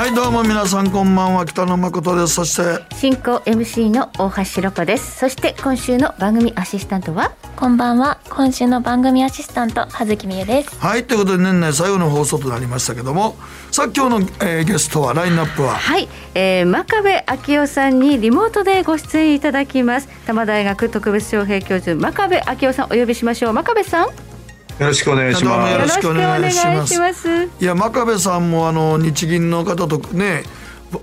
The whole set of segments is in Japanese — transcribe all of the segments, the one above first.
はいどうも皆さんこんばんは。北野誠です。そして進行 MC の大橋ロコです。そして今週の番組アシスタントは？こんばんは。今週の番組アシスタント葉月美優です。はいということで年内最後の放送となりましたけども。さあ今日の、えー、ゲストはラインナップは？はい、えー、真壁昭夫さんにリモートでご出演いただきます。多摩大学特別招聘教授真壁昭夫さんお呼びしましょう。真壁さんよろしくお願いします。よろしくお願いしますいや真壁さんもあの日銀の方とね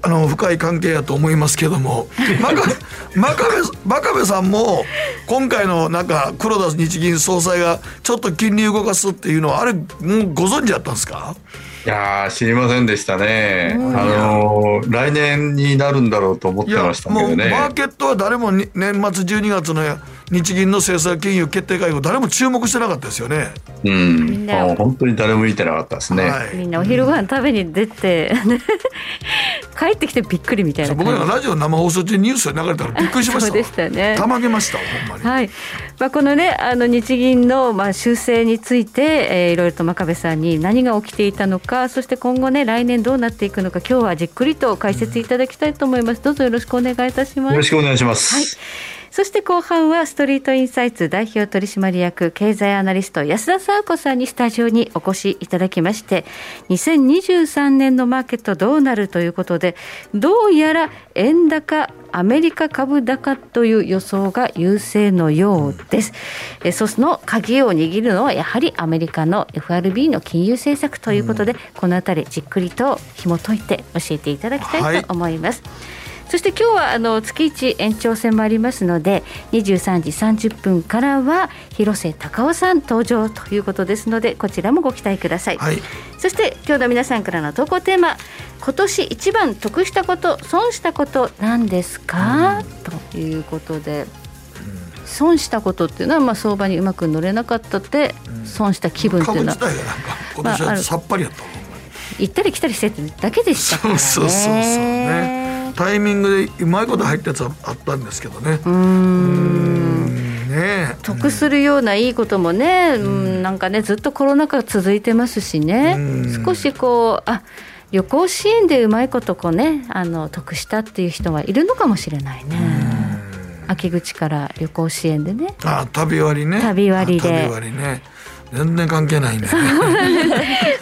あの深い関係やと思いますけども 真壁真壁真壁さんも今回のなんか黒田日銀総裁がちょっと金利動かすっていうのはあれもうご存知だったんですか？いや知りませんでしたね、あのー、来年になるんだろうと思ってましたけどね。マーケットは誰も年末12月の日銀の政策金融決定会合誰も注目してなかったですよね。うん、もう本当に誰も見てなかったですね。はい、みんなお昼ご飯食べに出て 帰ってきてびっくりみたいな僕らがラジオ生放送中にニュースで流れたらびっくりしました。そうでしたね。たまげましたほんまに。はい。まあこのねあの日銀のまあ修正について、えー、いろいろと真壁さんに何が起きていたのか、そして今後ね来年どうなっていくのか今日はじっくりと解説いただきたいと思います。どうぞよろしくお願いいたします。よろしくお願いします。はい。そして後半はストリートインサイツ代表取締役経済アナリスト安田佐和子さんにスタジオにお越しいただきまして2023年のマーケットどうなるということでどうやら円高アメリカ株高という予想が優勢のようです。えその鍵を握るのはやはりアメリカの FRB の金融政策ということで、このあたりじっくりと紐解いて教えていただきたいと思います。はいそして今日はあの月一延長戦もありますので23時30分からは広瀬隆夫さん登場ということですのでこちらもご期待ください、はい、そして今日の皆さんからの投稿テーマ今年一番得したこと損したことなんですか、うん、ということで損したことっていうのはまあ相場にうまく乗れなかったって損した気分っていうのは、うん、まあ、さっぱりやった行ったり来たりしてるだけでしたからね。そうそうそうねタイミングでうまいこと入ったやつはあったんですけどね。うんね得するようないいこともね、うん、なんかねずっとコロナ禍続いてますしね少しこうあ旅行支援でうまいことこうねあの得したっていう人はいるのかもしれないね。秋口から旅行支援でね。あ旅割ね。旅割で。旅割ね。全然関係ないね。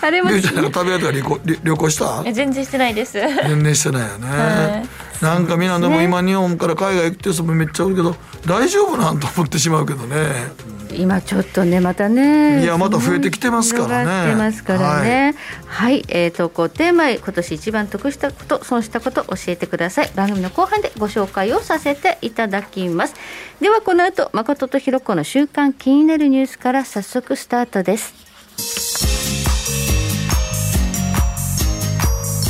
あれも。ちゃんとか旅行 旅行した？全然してないです。全然してないよね。なんかみんなでも今日本から海外行ってる人もめっちゃおるけど大丈夫なんと思ってしまうけどね。今ちょっとねまたねいやまた増えてきてますからね。てますからね。はい、はい、えー、投稿テーマ今年一番得したこと損したこと教えてください。番組の後半でご紹介をさせていただきます。ではこの後誠とひろ子の週刊気になるニュースから早速スタートです。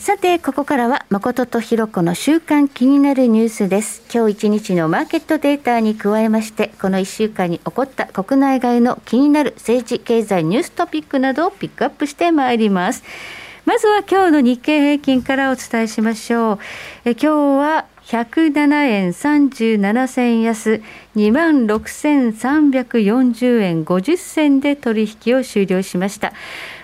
さてここからは誠とひろ子の週間気になるニュースです。今日一日のマーケットデータに加えましてこの1週間に起こった国内外の気になる政治経済ニューストピックなどをピックアップしてまいります。まずは今日の日経平均からお伝えしましょう。え今日は107円37銭安。2万6340円50銭で取引を終了しました。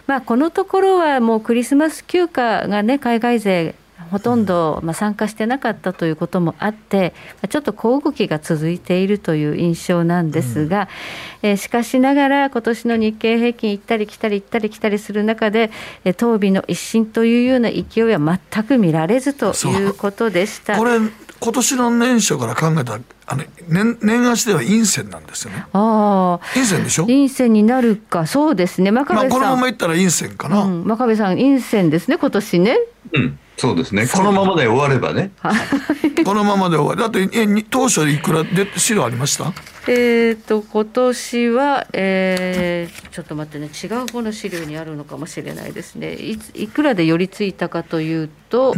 まあ、このところはもうクリスマス休暇がね、海外勢、ほとんどまあ参加してなかったということもあって、ちょっと小動きが続いているという印象なんですが、うん、えしかしながら、今年の日経平均行ったり来たり行ったり来たりする中で、え当備の一新というような勢いは全く見られずという。ことでした。これ今年の年初から考えたらあの年年足では陰線なんですよね。ああ、陰線でしょ？陰線になるか、そうですね。真壁さん。まあ、このままいったら陰線かな。うん、真壁さん、陰線ですね、今年ね。うん。そうですね。このままで終わればね。このままで終わり。だってえ当初いくらで資料ありました？えっ、と今年は、えー、ちょっと待ってね違う方の資料にあるのかもしれないですね。いいくらで寄り付いたかというと、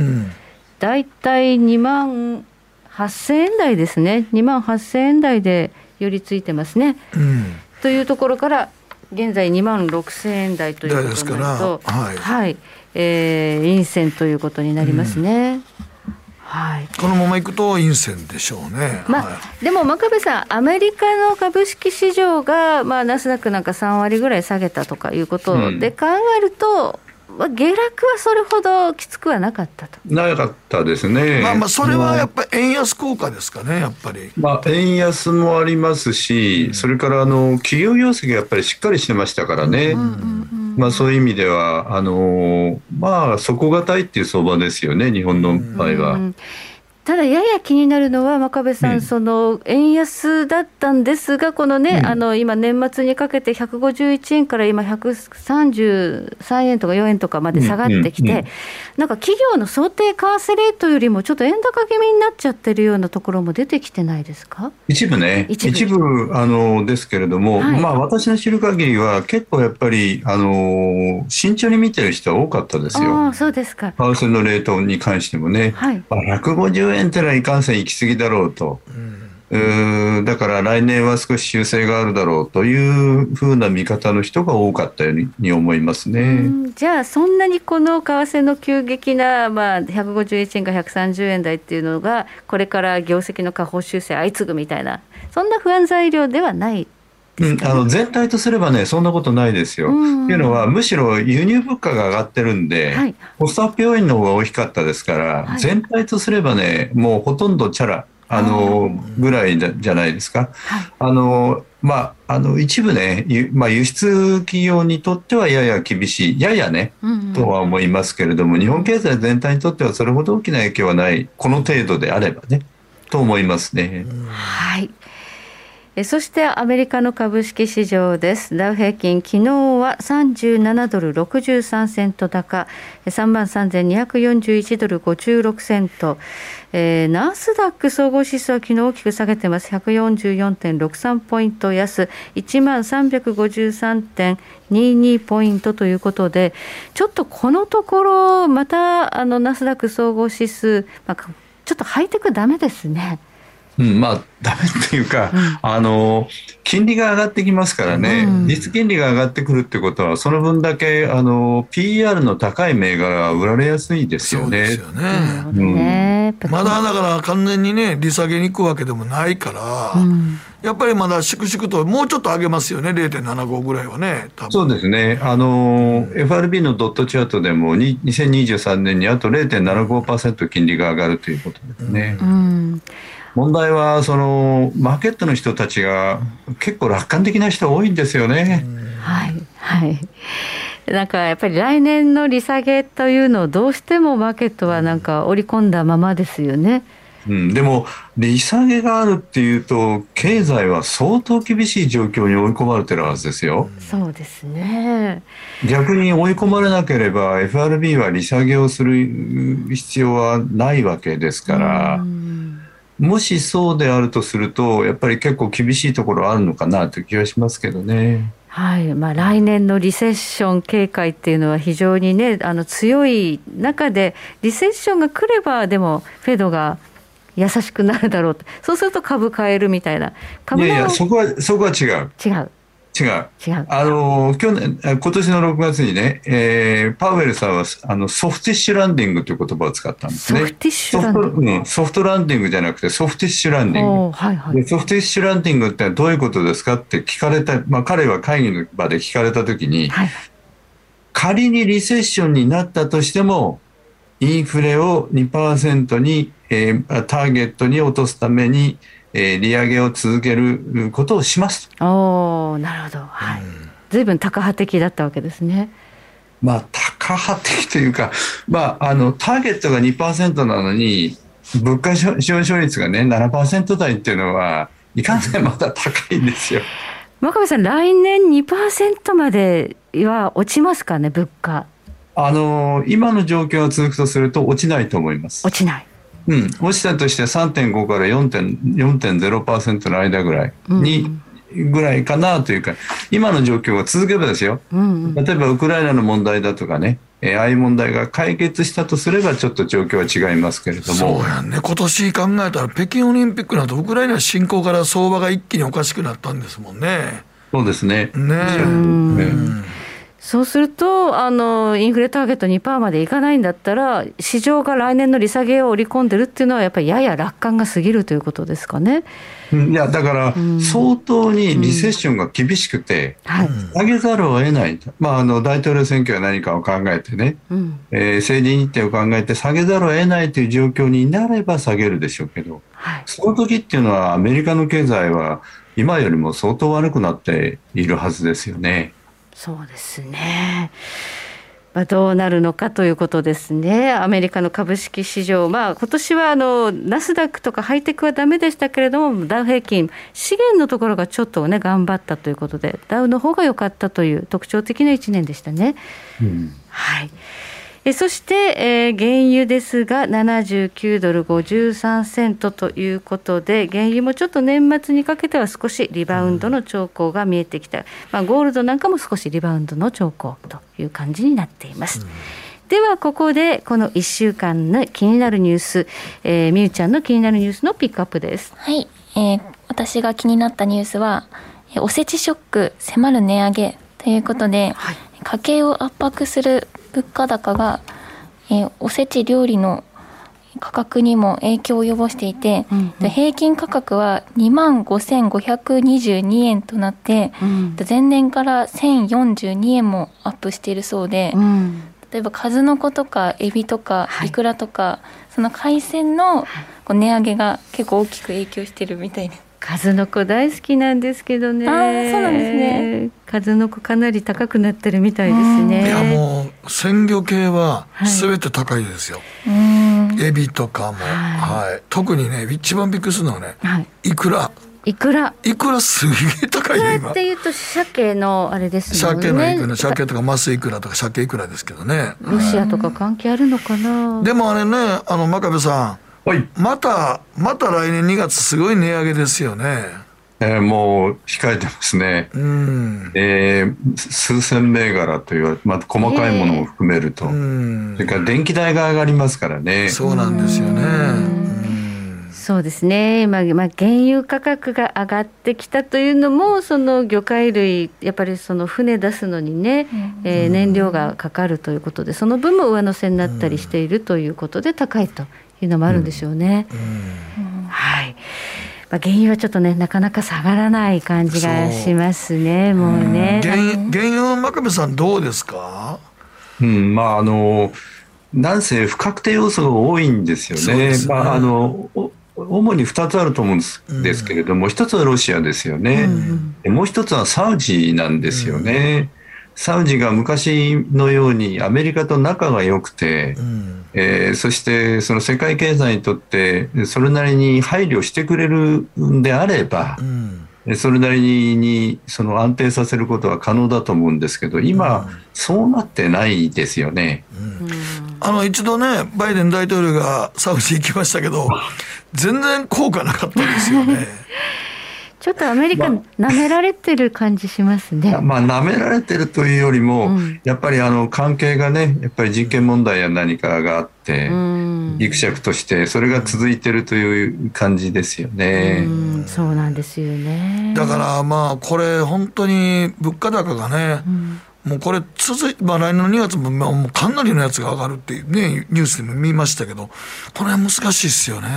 だいたい2万8000円台ですね。2万8000円台で寄り付いてますね。うん、というところから現在2万6000円台ということになると、はい、はいえー、陰線ということになりますね。うんはい、このままいくと陰線でしょうね。まあ、はい、でも真壁さん、アメリカの株式市場が、まあ、ナスダックなんか3割ぐらい下げたとかいうことで考えると、うん、下落はそれほどきつくはなかったと。なかったですね。まあまあ、それはやっぱり円安効果ですかね、やっぱり。まあ、円安もありますし、それからあの企業業績がやっぱりしっかりしてましたからね。うんうんうんまあ、そういう意味ではあのまあ底堅いっていう相場ですよね日本の場合は。ただやや気になるのは真壁さん、うん、その円安だったんですが、このね、うん、あの今、年末にかけて151円から今、133円とか4円とかまで下がってきて、なんか企業の想定為替レートよりもちょっと円高気味になっちゃってるようなところも出てきてないですか？一部ね、一部。あのですけれども、はい、まあ、私の知る限りは、結構やっぱりあの慎重に見てる人は多かったですよ。あそうですか。為替のレートに関してもね、はい、まあ、150円円ってのはいかんせん行き過ぎだろうと。うんだから来年は少し修正があるだろうというふうな見方の人が多かったように思いますね。じゃあそんなにこの為替の急激な、まあ、151円か130円台っていうのがこれから業績の下方修正相次ぐみたいなそんな不安材料ではないうん、あの全体とすればね、そんなことないですよ。と、いうのは、むしろ輸入物価が上がってるんで、はい、コストアップ要因の方が大きかったですから、はい、全体とすればね、もうほとんどチャラ、あのぐらいじゃないですか。はい、あのまあ、あの一部ね、まあ、輸出企業にとってはやや厳しい、ややね、うんうん、とは思いますけれども、日本経済全体にとってはそれほど大きな影響はない、この程度であればね、と思いますね。はいそしてアメリカの株式市場です。ダウ平均、昨日は37ドル63セント高、3万3241ドル56セント。えー、ナスダック総合指数は昨日大きく下げてます。144.63ポイント安、1万353.22ポイントということで、ちょっとこのところ、またあのナスダック総合指数、まあ、ちょっとハイテクダメですね。うん、まあ、ダメっていうか、うん、あの、金利が上がってきますからね、うん、実金利が上がってくるってことは、その分だけ、あの、PR の高い銘柄が売られやすいですよね。そうですよね。うん、まだだから完全にね、利下げに行くわけでもないから、やっぱりまだ粛々と、もうちょっと上げますよね、0.75ぐらいはね、そうですね、あの、FRB のドットチャートでも、2023年にあと0.75%金利が上がるということですね。うん問題はそのマーケットの人たちが結構楽観的な人多いんですよね。はいはいなんかやっぱり来年の利下げというのをどうしてもマーケットはなんか織り込んだままですよね。うん、でも利下げがあるっていうと経済は相当厳しい状況に追い込まれてるはずですよ。そうですね逆に追い込まれなければ FRB は利下げをする必要はないわけですから。うんもしそうであるとすると、やっぱり結構厳しいところあるのかなという気がしますけどね。はい。まあ、来年のリセッション警戒っていうのは非常にねあの強い中でリセッションが来ればでもフェドが優しくなるだろうと。そうすると株買えるみたいな。株いやいやそこはそこは違う。違う違う。違う。あの、去年、今年の6月にね、えー、パウエルさんは、あの、ソフティッシュランディングという言葉を使ったんですね。ソフティッシュランディング、うん、ソフトランディングじゃなくて、ソフティッシュランディング。はいはい、ソフティッシュランディングってどういうことですかって聞かれた、まあ、彼は会議の場で聞かれたときに、はい、仮にリセッションになったとしても、インフレを2%に、えー、ターゲットに落とすために、えー、利上げを続けることをしますおおなるほど、はい、ずいぶんタカ派的だったわけですね。まあ、タカ派的というか、まあ、あのターゲットが2%なのに物価上昇率がね7%台っていうのはいかんせんまだ高いんですよ。真壁さん来年2%までは落ちますかね物価。あの今の状況が続くとすると落ちないと思います。落ちない。うん、落ちたとして3.5から4.0%の間ぐらいに、うんぐらいかなというか今の状況が続けばですよ、うんうん、例えばウクライナの問題だとかねえー、ああいう問題が解決したとすれば、ちょっと状況は違いますけれども。そうやね。今年考えたら、北京オリンピックなど、ウクライナ侵攻から相場が一気におかしくなったんですもんね。そうですね。ねねそうするとあの、インフレターゲット2%までいかないんだったら、市場が来年の利下げを織り込んでるっていうのは、やっぱりやや楽観が過ぎるということですかね。いやだから相当にリセッションが厳しくて、下げざるを得ない、まあ、あの大統領選挙は何かを考えてね、うん、えー、政治日程を考えて下げざるを得ないという状況になれば下げるでしょうけど、はい、その時っていうのはアメリカの経済は今よりも相当悪くなっているはずですよね。そうですね。まあ、どうなるのかということですね、アメリカの株式市場、まあ今年はあのナスダックとかハイテクはだめでしたけれども、ダウ平均、資源のところがちょっとね、頑張ったということで、ダウの方が良かったという特徴的な1年でしたね。うん、はいえそして、えー、原油ですが79ドル53セントということで原油もちょっと年末にかけては少しリバウンドの兆候が見えてきた、まあ、ゴールドなんかも少しリバウンドの兆候という感じになっています。うん。ではここでこの1週間の気になるニュース、えー、みゆちゃんの気になるニュースのピックアップです。はい、えー、私が気になったニュースはおせちショック迫る値上げということで、はい、家計を圧迫する物価高が、えー、おせち料理の価格にも影響を及ぼしていて、うんうん、平均価格は2万5522円となって、うん、前年から1042円もアップしているそうで、うん、例えば数の子とかエビとかイクラとか、はい、その海鮮の値上げが結構大きく影響してるみたいです。数の子大好きなんですけどね。あそうなんですね。数の子かなり高くなってるみたいですね。いやもう鮮魚系はすべて高いですよ。はい、エビとかも、はい、はい、特にね一番びっくりするのはね、はい、イクラ。いくらいくらすげえ高いよ今。っていうと鮭のあれですね。鮭のいくら鮭とかマスイクラとか鮭いくらですけどね。ロシアとか関係あるのかな、でもあれねあの真壁さん。はい、また、また来年2月、すごい値上げですよね。えー、もう控えてますね、うん。えー、数千銘柄という、まあ、細かいものも含めると、えー、それから電気代が上がりますからね。そうなんですよね。そうですね、まあまあ、原油価格が上がってきたというのも、その魚介類、やっぱりその船出すのにね、うん、えー、燃料がかかるということで、その分も上乗せになったりしているということで、高いというのもあるんでしょうね。はい。まあ、原油はちょっとね、なかなか下がらない感じがしますね。うもうね。原原油真壁さんどうですか？うん、まあ、あの。なんせ不確定要素が多いんですよね。ねまあ、あの。主に2つあると思うんですけれども、うん、1つはロシアですよね、うん、もう1つはサウジなんですよね。サウジが昔のようにアメリカと仲が良くて、うん、えー、そしてその世界経済にとってそれなりに配慮してくれるんであれば、うん、それなりにその安定させることは可能だと思うんですけど今、うん、そうなってないですよね。あの一度ねバイデン大統領がサウジ行きましたけど全然効果なかったですよね。ちょっとアメリカ、なめられてる感じしますね。まあ、なめられてるというよりも、うん、やっぱりあの関係がね、やっぱり人権問題や何かがあって、ぎくしゃくとして、それが続いてるという感じですよね。うそうなんですよね。だからまあ、これ、本当に物価高がね、うんもうこれ続い、まあ、来年の2月ももうかなりのやつが上がるっていうね、ニュースでも見ましたけど、これは難しいですよね。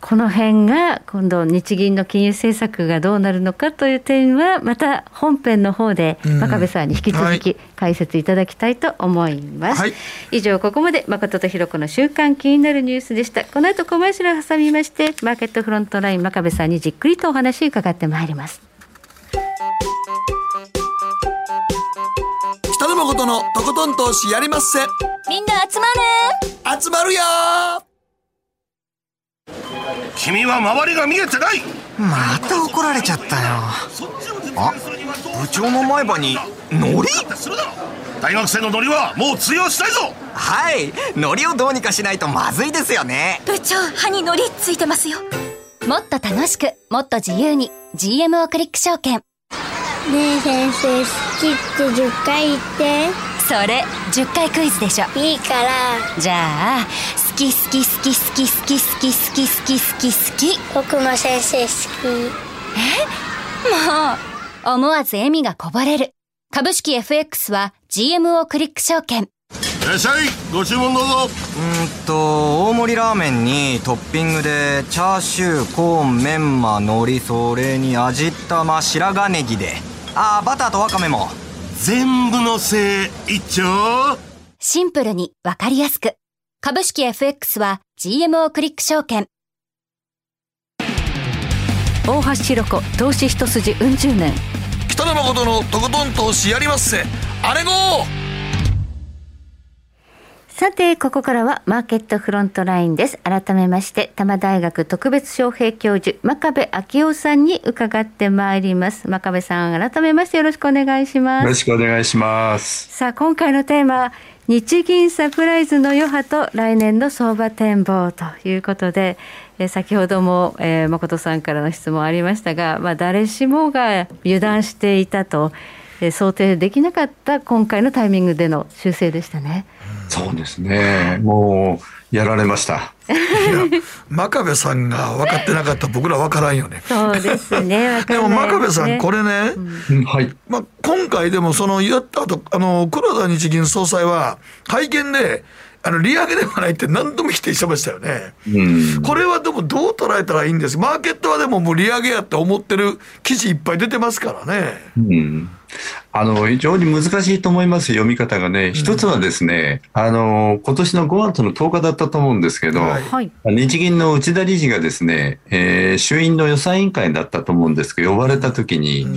この辺が今度、日銀の金融政策がどうなるのかという点は、また本編の方で、真壁さんに引き続き解説いただきたいと思います。はい、以上、ここまで誠とひろ子の週刊気になるニュースでした。この後コマーシャルを挟みまして、マーケットフロントライン真壁さんにじっくりとお話伺ってまいります。北野誠のとことん投資やりまっせ。みんな集まる。集まるよ。君は周りが見えてない。また怒られちゃったよ。あ部長の前歯にノリ大学生のノリはもう通用しないぞ。はいノリをどうにかしないとまずいですよね。部長歯にノリついてますよ。もっと楽しくもっと自由に GMO クリック証券ねえ先生好きって10回言って。それ10回クイズでしょ。いいから。じゃあ好き好き好き好き好き好き好き好き好き好き。僕も先生好き。え？もう思わず笑みがこぼれる。株式 FX は GMO クリック証券。いらっしゃい。ご注文どうぞ。うんと大盛りラーメンにトッピングでチャーシューコーンメンマ海苔それに味玉白髪ネギであバターとワカメも。全部のせい一丁。シンプルにわかりやすく。株式 FX は GMO クリック証券。大橋ひろ子投資一筋うん十年。北野誠のとことん投資やりまっせ。あれごさて、ここからはマーケットフロントラインです。改めまして、多摩大学特別招聘教授、真壁昭夫さんに伺ってまいります。真壁さん、改めましてよろしくお願いします。よろしくお願いします。さあ、今回のテーマ、日銀サプライズの余波と来年の相場展望ということで、え先ほども、えー、誠さんからの質問ありましたが、まあ、誰しもが油断していたと、えー、想定できなかった今回のタイミングでの修正でしたね。そうですね。もうやられました。いや真壁さんが分かってなかった僕ら分からんよね。そう ですね。でも真壁さんこれね、うん、はい。まあ今回でもそのやった後あの黒田日銀総裁は会見で。あの利上げではないって何度も否定してましたよね、うん、これはでもどう捉えたらいいんです？マーケットはでももう利上げやって思ってる記事いっぱい出てますからね。うん。あの非常に難しいと思います、読み方がね、一つはですね、あの今年の5月の10日だったと思うんですけど、はい、日銀の内田理事がですね、えー、衆院の予算委員会だったと思うんですけど、呼ばれたときに、うん、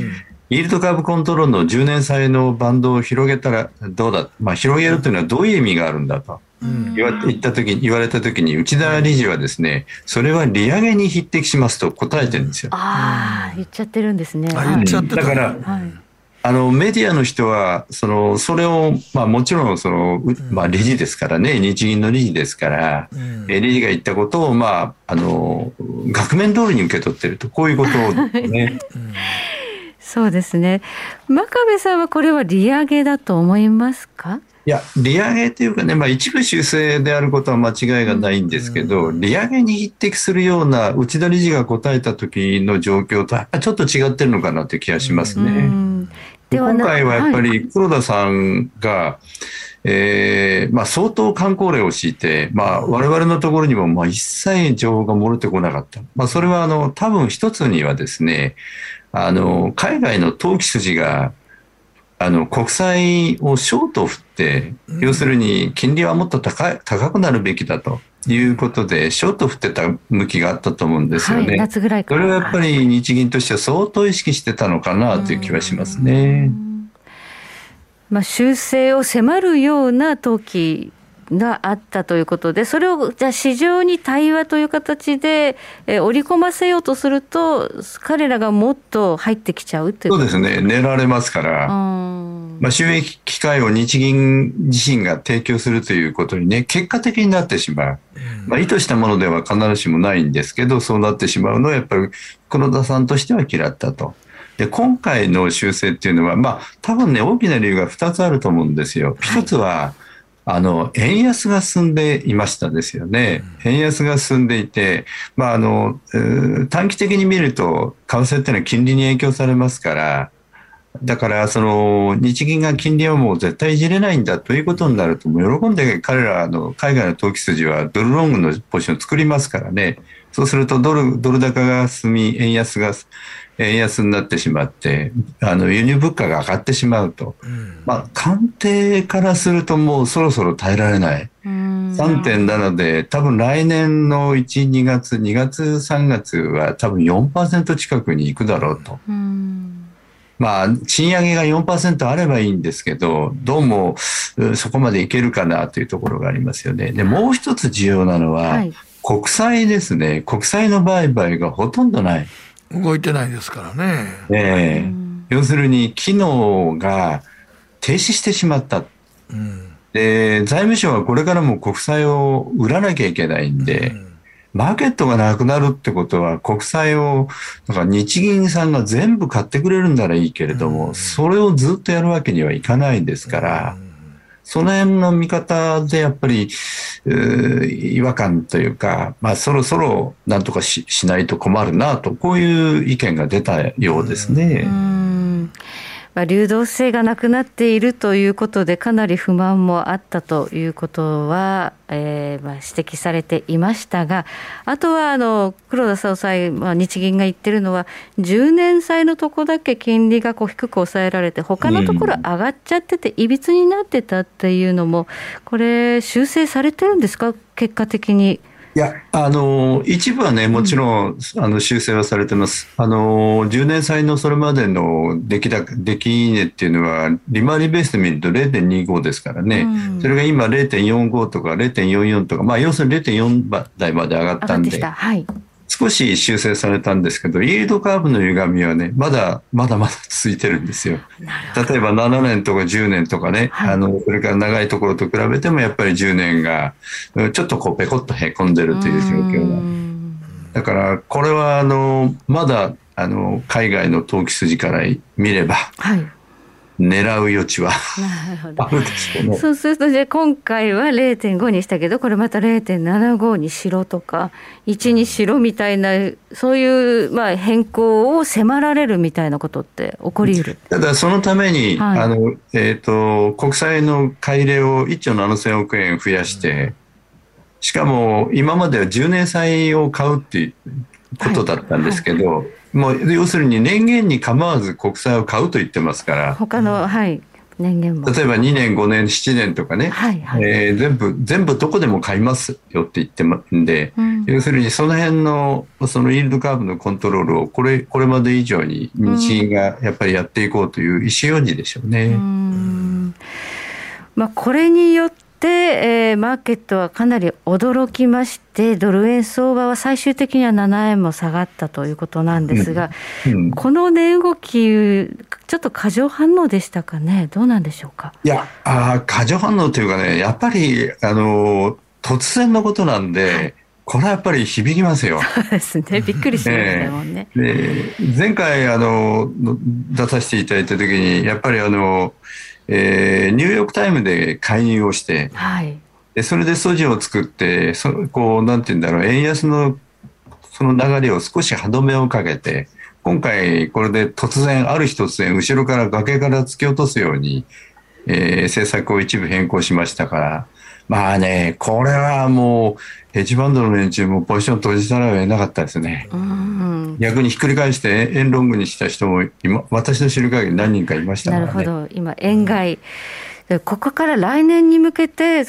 イールドカーブコントロールの10年債のバンドを広げたらどうだ、まあ、広げるというのはどういう意味があるんだと。言わ言った時言われた時に内田理事はですねそれは利上げに匹敵しますと答えてるんですよ。ああ言っちゃってるんですね。言っちゃってだから、はい。あのメディアの人はそのそれを、まあ、もちろんその、まあ、理事ですからね日銀の理事ですから、うん、理事が言ったことを、まあ、あの額面通りに受け取ってるとこういうことですね。そうですね。真壁さんはこれは利上げだと思いますか？いや、利上げというかね、まあ、一部修正であることは間違いがないんですけど、うん、利上げに匹敵するような内田理事が答えた時の状況とちょっと違ってるのかなという気がしますね。うん今回はやっぱり黒田さんが、はい、えー、まあ、相当観光令を敷いて、まあ、我々のところにもまあ一切情報が漏れてこなかった。まあ、それはあの多分一つにはですね、あの海外の投機筋があの国債をショート振って、要するに金利はもっと高い高くなるべきだということで、ショート振ってた向きがあったと思うんですよね。はい、夏ぐらいそれはやっぱり日銀としては相当意識してたのかなという気はしますね。まあ、修正を迫るような時があったということで、それをじゃあ市場に対話という形で、え織り込ませようとすると、彼らがもっと入ってきちゃうというそうですね、狙われますから、まあ、収益機会を日銀自身が提供するということにね、結果的になってしまう。まあ、意図したものでは必ずしもないんですけど、そうなってしまうのは、やっぱり黒田さんとしては嫌ったと。で今回の修正っていうのは、まあ、多分ね、大きな理由が2つあると思うんですよ。1つは、あの円安が進んでいましたですよね、円安が進んでいて、まああの短期的に見ると、為替っていうのは金利に影響されますから、だからその日銀が金利はもう絶対いじれないんだということになると、喜んで彼らの海外の投機筋はドルロングのポジションを作りますからね、そうするとドルドル高が進み、円安が円安になってしまってあの輸入物価が上がってしまうと、うん、まあ、官邸からするともうそろそろ耐えられない。3.7で多分来年の1、2月、2月、3月は多分4%近くに行くだろうと。まあ、賃上げが4%あればいいんですけど、どうもそこまでいけるかなというところがありますよね。で、もう一つ重要なのは、はい国債ですね、国債の売買がほとんどない。動いてないですからね。ええ要するに機能が停止してしまった。うん、で、財務省はこれからも国債を売らなきゃいけないんで、うんマーケットがなくなるってことは、国債を、だから日銀さんが全部買ってくれるんならいいけれども、それをずっとやるわけにはいかないですから、その辺の見方でやっぱり、違和感というか、まあそろそろなんとかししないと困るなと、こういう意見が出たようですね。まあ、流動性がなくなっているということで、かなり不満もあったということは、えーまあ、指摘されていましたが、あとはあの黒田総裁、まあ、日銀が言ってるのは、10年債のとこだけ金利がこう低く抑えられて、他のところ上がっちゃってて、いびつになってたっていうのも、これ、修正されてるんですか、結果的に。いや、あの、一部はね、もちろん、あの、修正はされてます。あの、10年債のそれまでの出来高、出来値っていうのは、利回りベースで見ると0.25ですからね。うん、それが今0.45とか0.44とか、まあ、要するに0.4台まで上がったんで。はい。少し修正されたんですけど、イールドカーブの歪みはね、まだ、まだまだ続いてるんですよ。例えば7年とか10年とかね、はい、あの、それから長いところと比べてもやっぱり10年が、ちょっとこうペコッとへこんでるという状況が。だから、これはあの、まだ、あの、海外の投機筋から見れば、はい狙う余地は。あるでしょうね。そうするとじゃあ今回は0.5にしたけどこれまた0.75にしろとか1にしろみたいなそういうまあ変更を迫られるみたいなことって起こりうる？ただそのために、はい、あのえーと、国債の買い入れを1兆7000億円増やして、しかも今までは10年債を買うっていうことだったんですけど、はいはいもう要するに年限に構わず国債を買うと言ってますから。他の、はい。年限も例えば2年5年7年とかね、はいはい、えー、全部全部どこでも買いますよって言ってますんで、うん、要するにその辺のそのイールドカーブのコントロールをこれこれまで以上に日銀がやっぱりやっていこうという意思表示でしょうね。うんまあ、これによっ、えー、マーケットはかなり驚きまして、ドル円相場は最終的には7円も下がったということなんですが、うんうん、この値動き、ちょっと過剰反応でしたかね、どうなんでしょうか？いや、あ過剰反応というかね、やっぱり、あの突然のことなんで、はいこれはやっぱり響きますよ。そうですね。びっくりしましたもんね。で前回あの出させていただいた時にやっぱりあのえー、ニューヨーク・タイムで介入をして、はい、でそれで素地を作ってそこうなんて言うんだろう円安のその流れを少し歯止めをかけて今回これで突然ある日突然後ろから崖から突き落とすように、えー、政策を一部変更しましたからまあねこれはもうヘッジファンドの連中もポジション閉じたらは得なかったですね。逆にひっくり返して円ロングにした人も今私の知る限り何人かいましたね、なるほど。今円買い、うん、ここから来年に向けて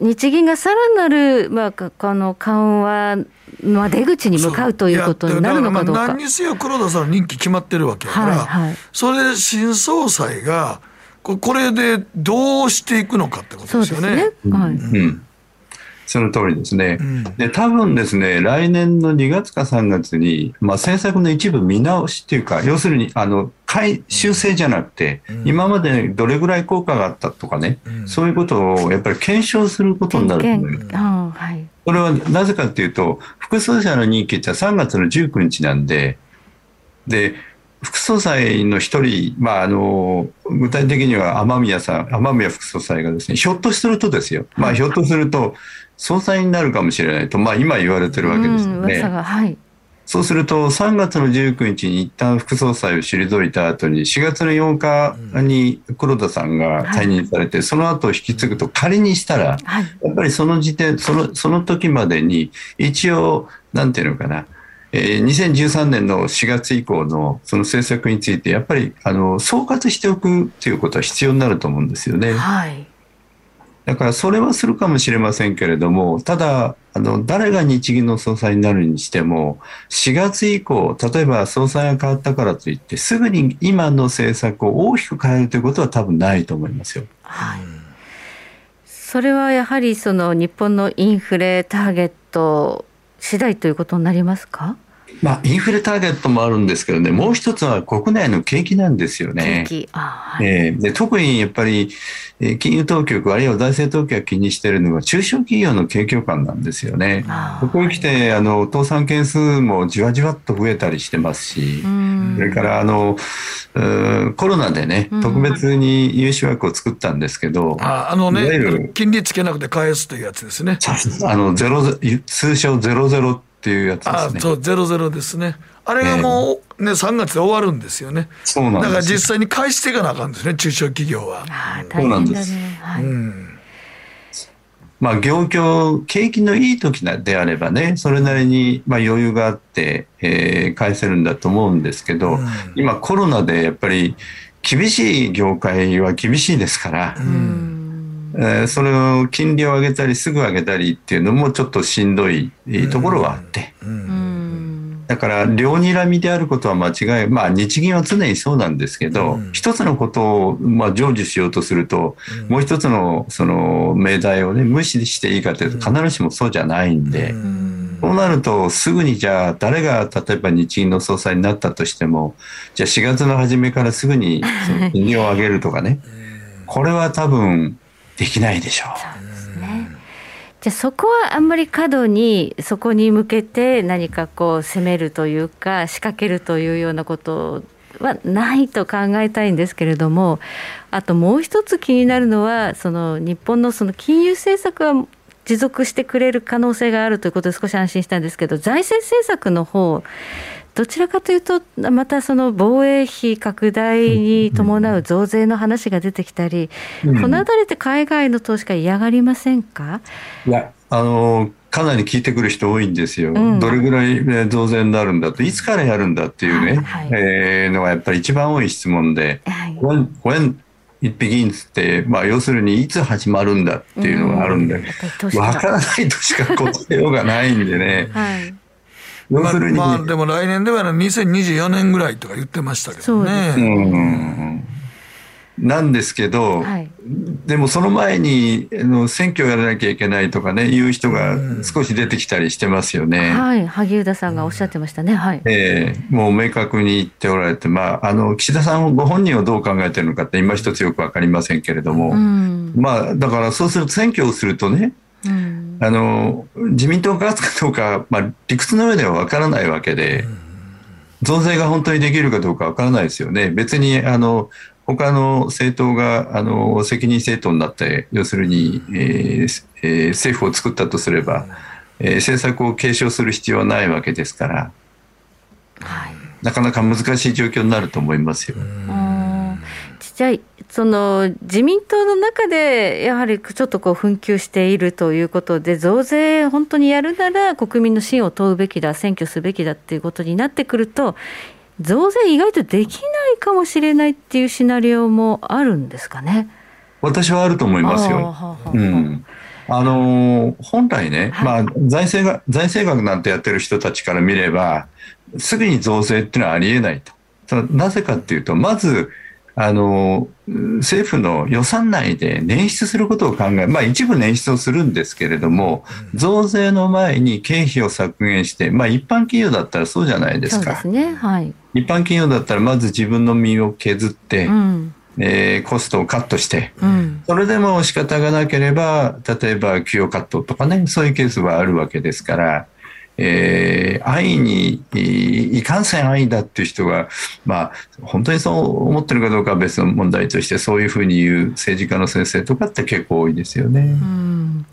日銀がさらなる、まあ、この緩和の出口に向かうということになるのかどうか。何にせよ黒田さんの任期決まってるわけやから、はいはい、それで新総裁がこれでどうしていくのかってことですよね。ね。はい、うん。その通りですね。うん、で、多分ですね、来年の2月か3月に、まあ、政策の一部見直しっていうか、要するに、あの、改修正じゃなくて、うん、今までどれぐらい効果があったとかね、うん、そういうことをやっぱり検証することになると思います。はい、これはなぜかというと、副総裁の任期って3月の19日なんで、で、副総裁の一人、まあ、あの、具体的には雨宮さん、雨宮副総裁がですね、ひょっとするとですよ、まあ、ひょっとすると、総裁になるかもしれないと、まあ、今言われてるわけですよね。はい、そうすると、3月の19日に一旦副総裁を退いた後に、4月の8日に黒田さんが退任されて、はい、その後引き継ぐと、仮にしたら、はい、やっぱりその時点、その、その時までに、一応、なんていうのかな、えー、2013年の4月以降のその政策について、やっぱりあの総括しておくということは必要になると思うんですよね。はいだからそれはするかもしれませんけれども、ただ、あの、誰が日銀の総裁になるにしても、4月以降、例えば総裁が変わったからといって、すぐに今の政策を大きく変えるということは多分ないと思いますよ。はい。それはやはりその日本のインフレターゲット次第ということになりますか？まあ、インフレターゲットもあるんですけどね、もう一つは国内の景気なんですよね。景気はい、えー、で特にやっぱり、金融当局、あるいは財政当局が気にしているのは、中小企業の景況感なんですよね。ここに来てあの、倒産件数もじわじわっと増えたりしてますし、それからあのコロナでね、特別に融資枠を作ったんですけど、ああのね、金利つけなくて返すというやつですね。あのゼロ通称ゼロゼロっていうやつですね。あそうゼロゼロですね。あれがもうね、3月で終わるんですよね。そうなんだから実際に返していかなあかんですね、中小企業は。そうなんです。はい、うんまあ、業況、景気のいい時であればね、それなりにまあ余裕があって、えー、返せるんだと思うんですけど、うん、今コロナでやっぱり厳しい業界は厳しいですから、うんえー、それを金利を上げたりすぐ上げたりっていうのもちょっとしんどいところはあって。だから両睨みであることは間違いまあ日銀は常にそうなんですけど、うん、一つのことをまあ成就しようとすると、うん、もう一つのその命題をね無視していいかというと必ずしもそうじゃないんで、うん、そうなるとすぐにじゃあ誰が例えば日銀の総裁になったとしてもじゃあ4月の初めからすぐにその 金利を上げるとかね。これは多分できないでしょう。じゃあそこはあんまり過度にそこに向けて何かこう攻めるというか仕掛けるというようなことはないと考えたいんですけれどもあともう一つ気になるのはその日本のその金融政策は持続してくれる可能性があるということで少し安心したんですけど財政政策の方どちらかというと、またその防衛費拡大に伴う増税の話が出てきたり、うん、このあたりって海外の投資家、嫌がりませんか？いやあのかなり聞いてくる人多いんですよ、うん、どれぐらい増税になるんだと、いつからやるんだっていうね、はい、えー、のがやっぱり一番多い質問で、はい、when, when it begins って、まあ、要するにいつ始まるんだっていうのがあるんで、わ、うん、からないとしか答えようがないんでね。はい要するに、まあ、まあ、でも来年では2024年ぐらいとか言ってましたけどね。うんなんですけど、はい、でもその前にあの選挙やらなきゃいけないとかねいう人が少し出てきたりしてますよね。はい、萩生田さんがおっしゃってましたね。はい。えー、もう明確に言っておられて、まああの岸田さんご本人をどう考えてるのかって今一つよくわかりませんけれども、まあだからそうすると選挙をするとね、あの自民党が勝つかどうか、まあ、理屈の上では分からないわけで、増税が本当にできるかどうか分からないですよね。別にあの他の政党があの責任政党になって要するに、えーえー、政府を作ったとすれば、えー、政策を継承する必要はないわけですから、はい、なかなか難しい状況になると思いますよ。じゃあその自民党の中でやはりちょっとこう紛糾しているということで増税本当にやるなら国民の信を問うべきだ選挙すべきだっていうことになってくると増税意外とできないかもしれないっていうシナリオもあるんですかね？私はあると思いますよ。うん、あの本来ね、はい、まあ、財政が財政学なんてやってる人たちから見ればすぐに増税っていうのはありえないと。なぜかっていうとまずあの政府の予算内で捻出することを考え、まあ、一部捻出をするんですけれども、増税の前に経費を削減して、まあ、一般企業だったらそうじゃないですか。すねはい、一般企業だったらまず自分の身を削って、うん。えー、コストをカットして、うん、それでも仕方がなければ例えば給与カットとかねそういうケースはあるわけですからえー、愛にいかんせん愛だっていう人が、まあ、本当にそう思ってるかどうかは別の問題としてそういうふうに言う政治家の先生とかって結構多いですよね。うん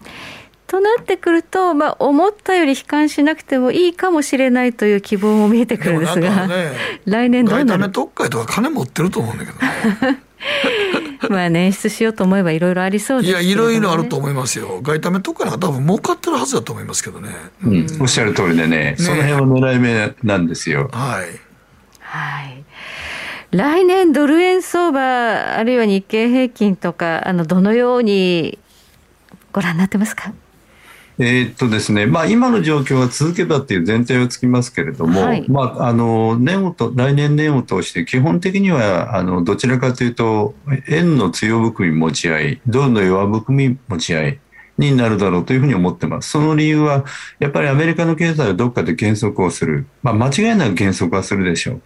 となってくると、まあ、思ったより悲観しなくてもいいかもしれないという希望も見えてくるんですが、ね、来年どうなる？特会とか金持ってると思うんだけどね。まあ捻出しようと思えばいろいろありそうです、ね、いやいろいろあると思いますよ。外為特会なんか多分儲かってるはずだと思いますけどね、うん、おっしゃる通りでね、ね、その辺は狙い目なんですよ。はい、はい、来年ドル円相場あるいは日経平均とかあのどのようにご覧になってますか？えー、っとですねまあ、今の状況が続けばっていう前提はつきますけれども、はい、まあ、あの年をと来年年を通して基本的にはあのどちらかというと円の強含み持ち合いドルの弱含み持ち合いになるだろうというふうに思ってます。その理由は、やっぱりアメリカの経済はどっかで減速をする。まあ、間違いなく減速はするでしょう。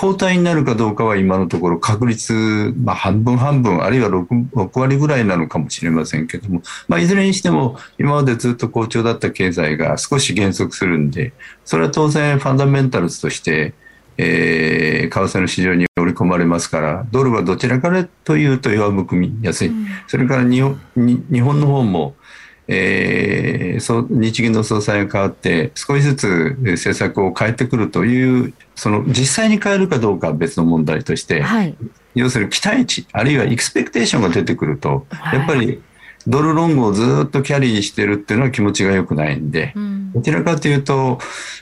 交代になるかどうかは今のところ確率、まあ、半分半分、あるいは 6, 6割ぐらいなのかもしれませんけども、まあ、いずれにしても今までずっと好調だった経済が少し減速するんで、それは当然ファンダメンタルズとして、えー、為替の市場に織り込まれますから、ドルはどちらかというと弱含みやすい。それから日本の方も、えー、そ日銀の総裁が変わって少しずつ政策を変えてくるというその実際に変えるかどうかは別の問題として、はい、要するに期待値あるいはエクスペクテーションが出てくると、はい、やっぱりドルロングをずっとキャリーしてるっていうのは気持ちが良くないんで、うん、どちらかというと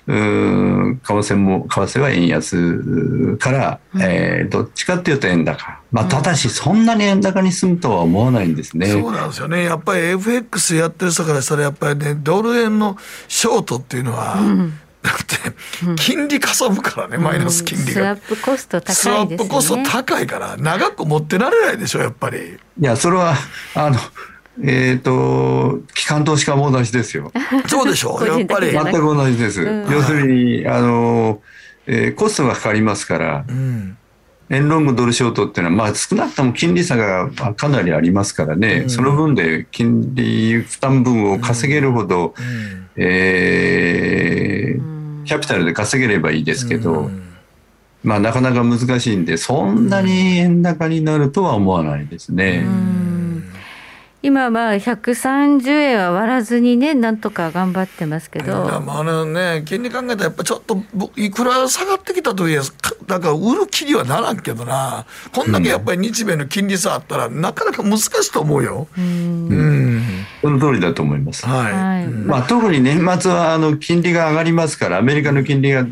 う為替も為替は円安から、うん、えー、どっちかっていうと円高、まあ、ただしそんなに円高に進むとは思わないんですね、うん、そうなんですよね。やっぱり FX やってる人からしたらやっぱりねドル円のショートっていうのは、だって金利かさぶからね、うん、マイナス金利が、スワップコスト高いです、ね、スワップコスト高いから長く持ってられないでしょやっぱり。いやそれはあのえっ、ー、と、機関投資家も同じですよ。そうでしょう、やっぱり。全く同じです。うん、要するに、あの、えー、コストがかかりますから、うん、円ロングドルショートっていうのは、まあ少なくとも金利差がかなりありますからね、うん、その分で金利負担分を稼げるほど、うん、えー、キャピタルで稼げればいいですけど、まあなかなか難しいんで、そんなに円高になるとは思わないですね。今まあ130円は割らずにねなんとか頑張ってますけど、あのね金利考えたらやっぱちょっといくら下がってきたとはいえだから売る気にはならんけどな。こんだけやっぱり日米の金利差あったら、なかなか難しいと思うよ。うん、その通りだと思います。はい。まあ特に年末はあの金利が上がりますからアメリカの金利が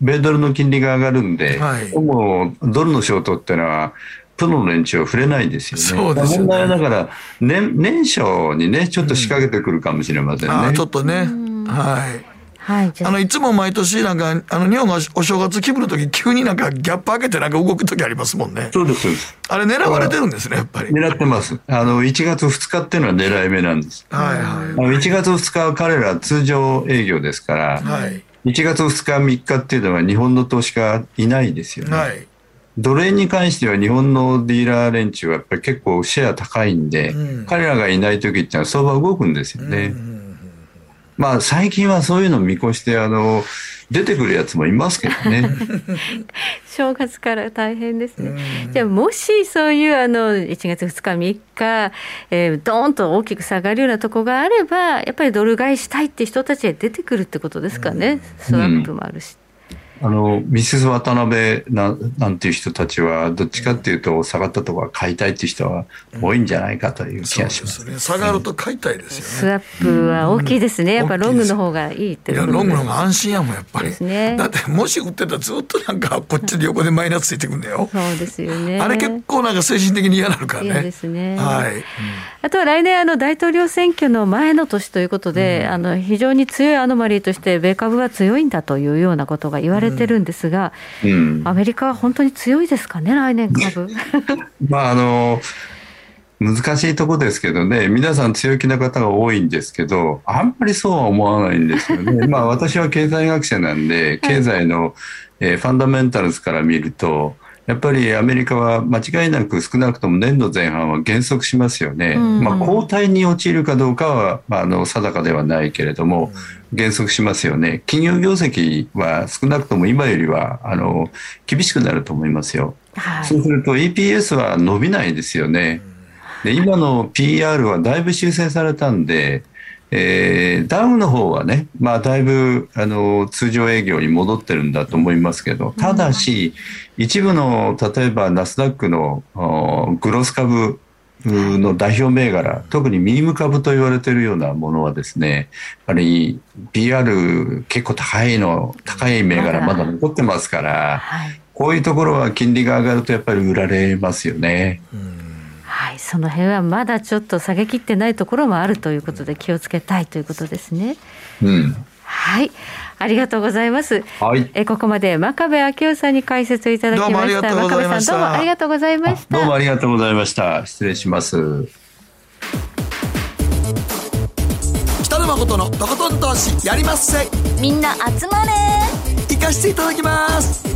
米ドルの金利が上がるんで、はい、もうドルのショートっていうのはプロの連中は触れないですよね。そうですね。問題はだから、年、年初にね、ちょっと仕掛けてくるかもしれませんね。うん、ちょっとね。はい。はい、あのいつも毎年なんかあの日本がお正月気分の時急になんかギャップ開けてなんか動く時ありますもんね。そうですあれ狙われてるんですねやっぱり。狙ってます。あの1月2日っていうのは狙い目なんです。はいはい。あの1月2日は彼ら通常営業ですから、はい、1月2日3日っていうのは日本の投資家いないですよね。はい。ドル円に関しては日本のディーラー連中はやっぱり結構シェア高いんで、うん、彼らがいない時ってのは相場動くんですよね。うん、まあ最近はそういうのを見越してあの出てくるやつもいますけどね。正月から大変ですね。じゃあもしそういうあの1月2日3日、えー、ドーンと大きく下がるようなとこがあればやっぱりドル買いしたいって人たちが出てくるってことですかね。スワップもあるし。あのミセス渡辺ななんていう人たちはどっちかっていうと下がったところ買いたいっていう人は多いんじゃないかという気がします,、ね、下がると買いたいですよね、スワップは大きいですね、やっぱロングの方がいいっていやロングの方が安心やもん。やっぱり、ね、だってもし売ってたらずっとなん。かこっちで横でマイナスついてくん。だよそうですよねあれ結構なん。か精神的に嫌なるからね嫌ですねはい、あとは来年あの大統領選挙の前の年ということで、うん、あの非常に強いアノマリーとして米株は強いん。だというようなことが言われてるんですが、うん、アメリカは本当に強いですかね、来年株。まああの難しいとこですけどね、皆さん強気な方が多いんですけど、あんまりそうは思わないんですよね。まあ私は経済学者なんで、経済の、えー、ファンダメンタルズから見ると、やっぱりアメリカは間違いなく少なくとも年度前半は減速しますよね。うん、まあ、後退に陥るかどうかは、まあ、あの定かではないけれども、減速しますよね。企業業績は少なくとも今よりはあの厳しくなると思いますよ。はい、そうすると EPS は伸びないですよね。で今の PR はだいぶ修正されたんで、えー、ダウの方はね、まあ、だいぶあの通常営業に戻ってるんだと思いますけど、ただし、一部の例えばナスダックのグロス株の代表銘柄、特にミーム株と言われているようなものはですね、やっぱり PR 結構高いの、高い銘柄まだ残ってますから、こういうところは金利が上がるとやっぱり売られますよね。うんはい、その辺はまだちょっと下げきってないところもあるということで気をつけたいということですね。うん、はい。ありがとうございます。はい。えここまで真壁昭夫さんに解説いただきました。真壁さんどうもありがとうございました。どうもありがとうございました。失礼します。野誠のとことん投資やりまっせみんな集まれ行かしていただきます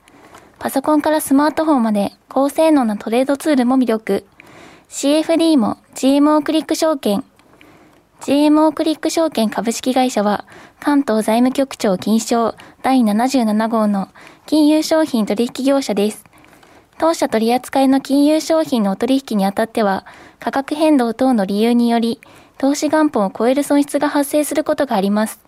パソコンからスマートフォンまで高性能なトレードツールも魅力。CFD も GMO クリック証券。GMO クリック証券株式会社は関東財務局長金賞第77号の金融商品取引業者です。当社取扱いの金融商品のお取引にあたっては価格変動等の理由により投資元本を超える損失が発生することがあります。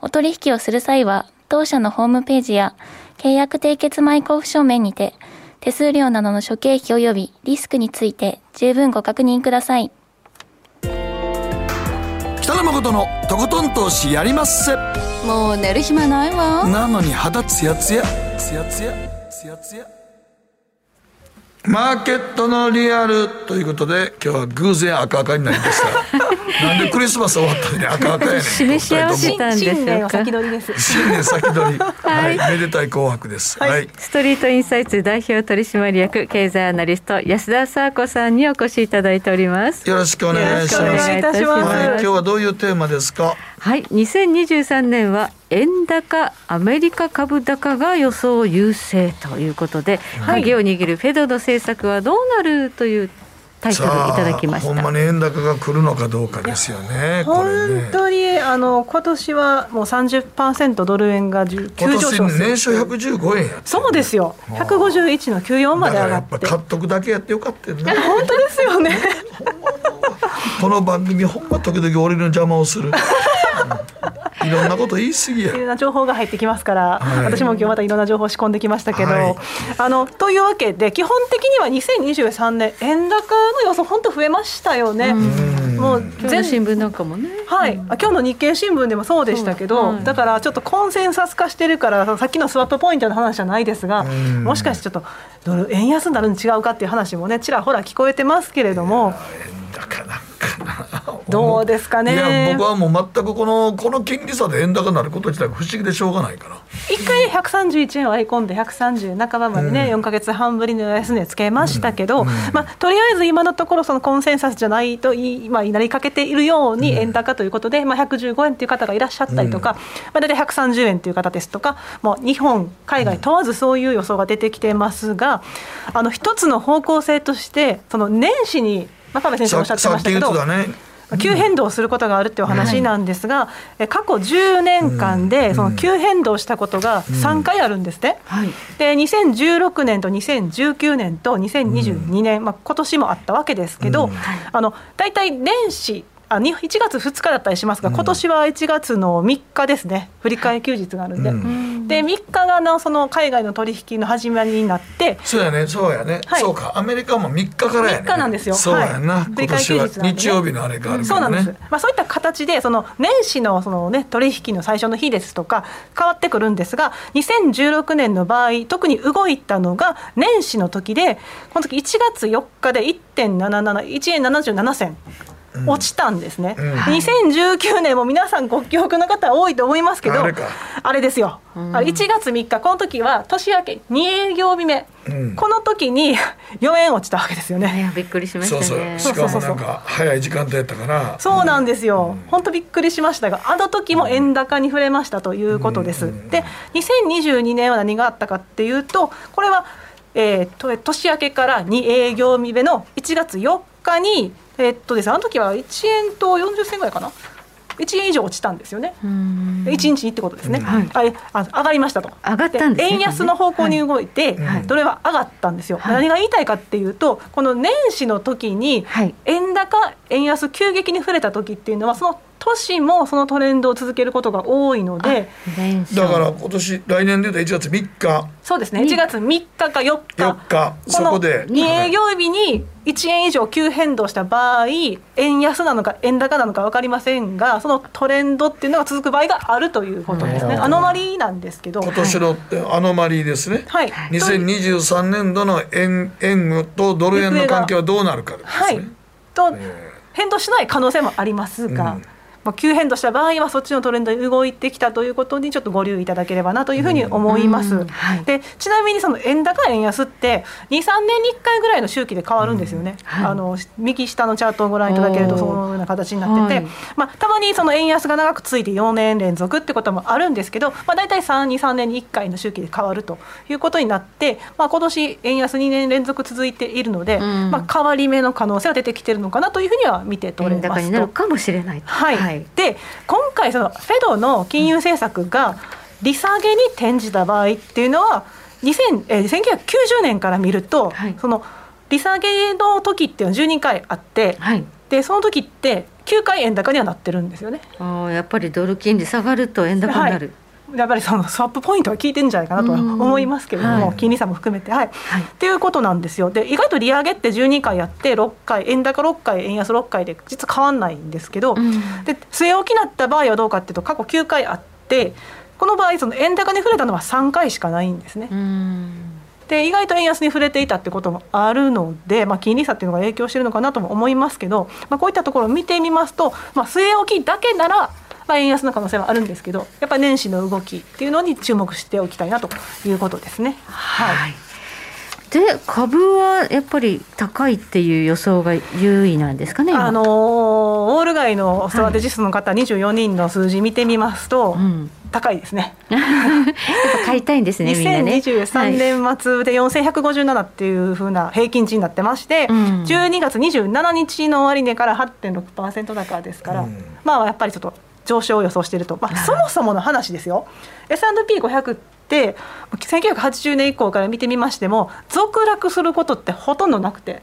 お取引をする際は、当社のホームページや契約締結前交付書面にて、手数料などの諸経費及びリスクについて十分ご確認ください。北野誠のとことん投資やりまっせ。もう寝る暇ないわ。なのに肌ツヤツヤ、ツヤツヤ、ツヤツヤ。マーケットのリアルということで今日は偶然赤赤になりました。なんでクリスマス終わったのに赤赤やねん。示し合わせたんでしょうか先取りです。新年先取り。はい、めでたい紅白です、はい、はい、ストリートインサイツ代表取締役経済アナリスト安田沙子さんにお越しいただいております。よろしくお願いします。はい、今日はどういうテーマですか？はい。2023年は円高アメリカ株高が予想優勢ということで、はい、鍵を握るフェドの政策はどうなるというタイトルいただきました。ほんまに円高が来るのかどうかですよね本当に、ね、あの今年はもう30%ドル円が急上昇年初115円やそうですよ。151の94まで上がって。買っとくだけやってよかったよね本当ですよね この番組ほんま時々俺の邪魔をするいろんなこと言い過ぎや。いろんな情報が入ってきますから、はい、私も今日またいろんな情報仕込んできましたけど、はい、あのというわけで基本的には2023年円高の予想本当増えましたよね。もう全新聞なんかもね。はい。今日の日経新聞でもそうでしたけど、はい、だからちょっとコンセンサス化してるからさっきのスワップポイントの話じゃないですが、もしかしてちょっとドル円安になるに違うかっていう話もねちらほら聞こえてますけれども。円高な。どうですかね。いや僕はもう全くこのこの金利差で円高になること自体不思議でしょうがないから。一回131円を割り込んで130半ばまでね、うん、4か月半ぶりの安値つけましたけど、うん。うん、まあ、とりあえず今のところそのコンセンサスじゃないと今なりかけているように円高ということで、まあ、115円という方がいらっしゃったりとか、まあ、大体130円という方ですとかもう日本海外問わずそういう予想が出てきてますがあの一つの方向性としてその年始に真壁先生おっしゃってましたけど、急変動することがあるっていう話なんですが、うん、過去10年間でその急変動したことが3回あるんですね。うんはい、で2016年と2019年と2022年、うん。まあ、今年もあったわけですけど、うん、あの大体年始あ1月2日だったりしますが、今年は1月の3日ですね、振り替え休日があるんで、うん、で3日がのその海外の取引の始まりになって、そうやね、そうやね、はい、そうか、アメリカも3日からやね、3日なんですよ、そうやな、はい、振り替え休日、ね、日曜日のあれがあるから、ね、そうなんです、まあ、そういった形で、その年始のその、ね、取引の最初の日ですとか、変わってくるんですが、2016年の場合、特に動いたのが年始の時で、この時1月4日で1.77、1円77銭。落ちたんですね、うん、2019年も皆さんご記憶の方多いと思いますけどあれですよ、うん、1月3日この時は年明け2営業日目、うん、この時に 4円落ちたわけですよね。びっくりしましたね。そうそう。しかもなんか早い時間帯やったから。そうなんですよ、本当びっくりしましたがあの時も円高に触れましたということです、で2022年は何があったかっていうとこれはえー、年明けから2営業日目の1月4日にえっとですね、あの時は1円と40銭ぐらいかな？1円以上落ちたんですよね。1日にってことですね。はい、あ上がりましたと。上がったんです、ね、円安の方向に動いて、はい、どれは上がったんですよ。はい、何が言いたいかっていうと、この年始の時に円高円安急激に触れた時っていうのはその年もそのトレンドを続けることが多いのでだから今年来年でいうと1月3日。そうですね。1月3日か4日 ,4 日そこで。2営業日に1円以上急変動した場合円安なのか円高なのか分かりませんがそのトレンドっていうのが続く場合があるということですね。アノマリーなんですけど。今年のアノマリーですね、はい、2023年度の円円とドル円の関係はどうなるかですね。はい、と変動しない可能性もありますが、うんまあ、急変動した場合はそっちのトレンドに動いてきたということにちょっとご留意いただければなというふうに思います。はい、でちなみにその円高円安って23年に1回ぐらいの周期で変わるんですよね。はい、あの右下のチャートをご覧いただけるとそのような形になってて、はい、まあ、たまにその円安が長くついて4年連続ってこともあるんですけど、まあ、大体323年に1回の周期で変わるということになって、まあ、今年円安2年連続続いているので、まあ、変わり目の可能性は出てきてるのかなというふうには見て取れますと。になるかもしれないはい。はい、で今回そのフェドの金融政策が利下げに転じた場合っていうのは2000え1990年から見ると、はい、その利下げの時っていうのは12回あって、はい、でその時って9回円高にはなってるんですよね。あやっぱりドル金利下がると円高になる、はいやっぱりそのスワップポイントが効いてるんじゃないかなとは思いますけれども、はい、金利差も含めて、はい、はい、っていうことなんですよ。で意外と利上げって12回やって6回円高6回円安6回で実は変わんないんですけど、うん、で据え置きなった場合はどうかっていうと過去9回あってこの場合その円高に触れたのは3回しかないんですね。うん。で意外と円安に触れていたってこともあるので、まあ、金利差っていうのが影響しているのかなとも思いますけど、まあ、こういったところを見てみますと、まあ、据え置きだけならまあ、円安の可能性はあるんですけどやっぱり年始の動きっていうのに注目しておきたいなということですね。はい、はいで株はやっぱり高いっていう予想が優位なんですかね。あのー、ウォール街のストラテジストの方、はい、24人の数字見てみますと、うん、高いですね。やっぱ買いたいんですね。みんなね。2023年末で4157っていうふうな平均値になってまして、うん、12月27日の終値から8.6%高ですから、うん、まあやっぱりちょっと上昇を予想していると、まあ、そもそもの話ですよ。S&P500 って1980年以降から見てみましても続落することってほとんどなくて、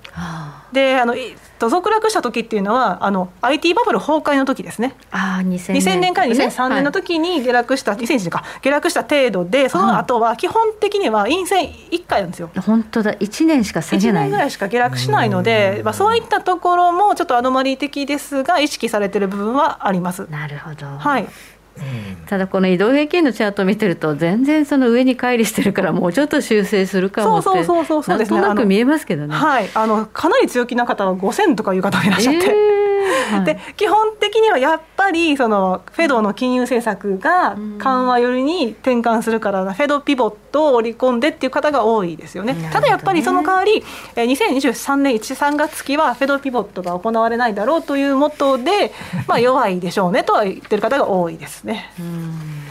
であの続落した時っていうのはあの IT バブル崩壊の時ですね。あ 2000, 年。2000年から2003年の時に下落した、はい、2001年か下落した程度でその後は基本的には陰線1回なんですよ。本当だ。1年しか下げない。1年ぐらいしか下落しないので、まあ、そういったところもちょっとアノマリー的ですが意識されてる部分はあります。なるほど。はいただこの移動平均のチャートを見てると全然その上に乖離してるからもうちょっと修正するかもってそうそうそうそうなんとなく見えますけどね。はい。あのかなり強気な方は5000とかいう方がいらっしゃって、えーはい、で基本的にはやっぱりそのフェドの金融政策が緩和寄りに転換するから、フェドピボットを織り込んでっていう方が多いですよね。ねただやっぱりその代わり2023年1、3月期はフェドピボットが行われないだろうというもとで、まあ、弱いでしょうねとは言ってる方が多いですね。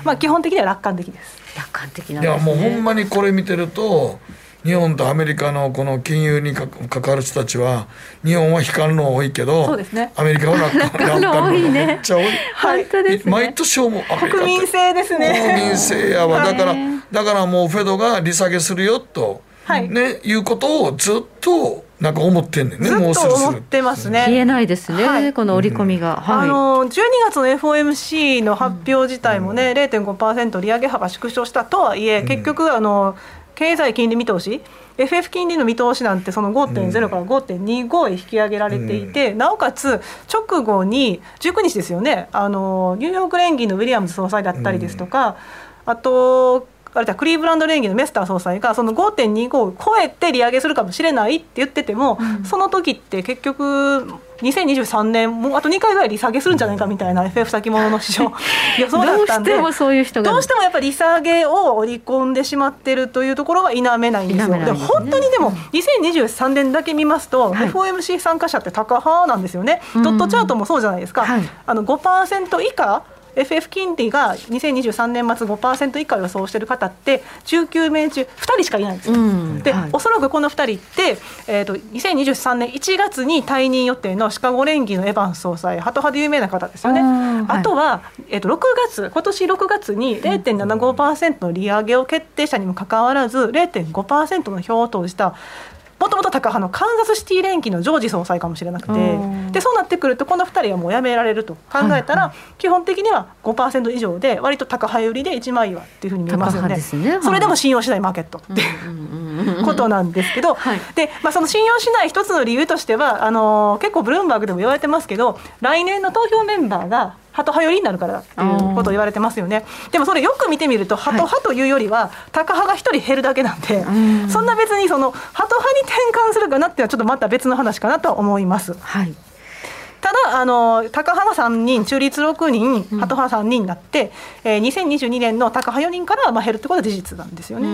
まあ、基本的には楽観的です。楽観的な、ね、いやもうほんまにこれ見てると日本とアメリカのこの金融に関わる人たちは日本は悲観論多いけど、ね、アメリカは楽観論めっちゃ多い、はい、毎年思う国民性ですね。国民性やわ。だからだからもうフェドが利下げするよと、はい、ねいうことをずっとなんか思ってんねんね、もうすぐ思ってますね。消えないですね、はい、この織り込みが。はい、あの12月の FOMC の発表自体もね、うん、0.5%利上げ幅縮小したとはいえ、結局あの経済金利見通し？FF 金利の見通しなんてその5.0から5.25へ引き上げられていて、うん、なおかつ直後に19日ですよね。あのニューヨーク連銀のウィリアムズ総裁だったりですとか、うん、あとあれじゃクリーブランド連銀のメスター総裁がその5.25を超えて利上げするかもしれないって言ってても、うん、その時って結局2023年もうあと2回ぐらい利下げするんじゃないかみたいな FF 先物の市場 予想だったんで。どうしてもそういう人がどうしてもやっぱり利下げを織り込んでしまってるというところは否めないんですよ。で、ね、本当にでも2023年だけだと、はい、FOMC 参加者って高派なんですよね。ドットチャートもそうじゃないですか。はい、あの5%以下 FF 金利が2023年末5%以下を予想している方って19名中2人しかいないんですよ。うん、で、はい、おそらくこの2人って、えーと、2023年1月に退任予定のシカゴ連銀のエバンス総裁ハト派で有名な方ですよね。あとは、えーと、6月今年6月に0.75%の利上げを決定したにもかかわらず0.5%の票を投じたもともと高派のカンザスシティ連勤のジョージ総裁かもしれなくてでそうなってくるとこの2人はもう辞められると考えたら、基本的には5%以上で割と高派寄りで一枚岩っていうふうに見えますよね、ね、それでも信用しないマーケットっていうことなんですけど、はい、でまあ、その信用しない一つの理由としてはあの結構ブルームバーグでも言われてますけど来年の投票メンバーがハト派寄りになるからっていうことを言われてますよね。でもそれよく見てみるとハト派というよりはタカ派が1人減るだけなんで、そんな別にそのハト派に転換するかなっていうのはちょっとまた別の話かなと思います。はい。ただあのタカ派が3人中立6人、ハト派3人になって、えー、2022年のタカ派4人からまあ減るってことは事実なんですよね。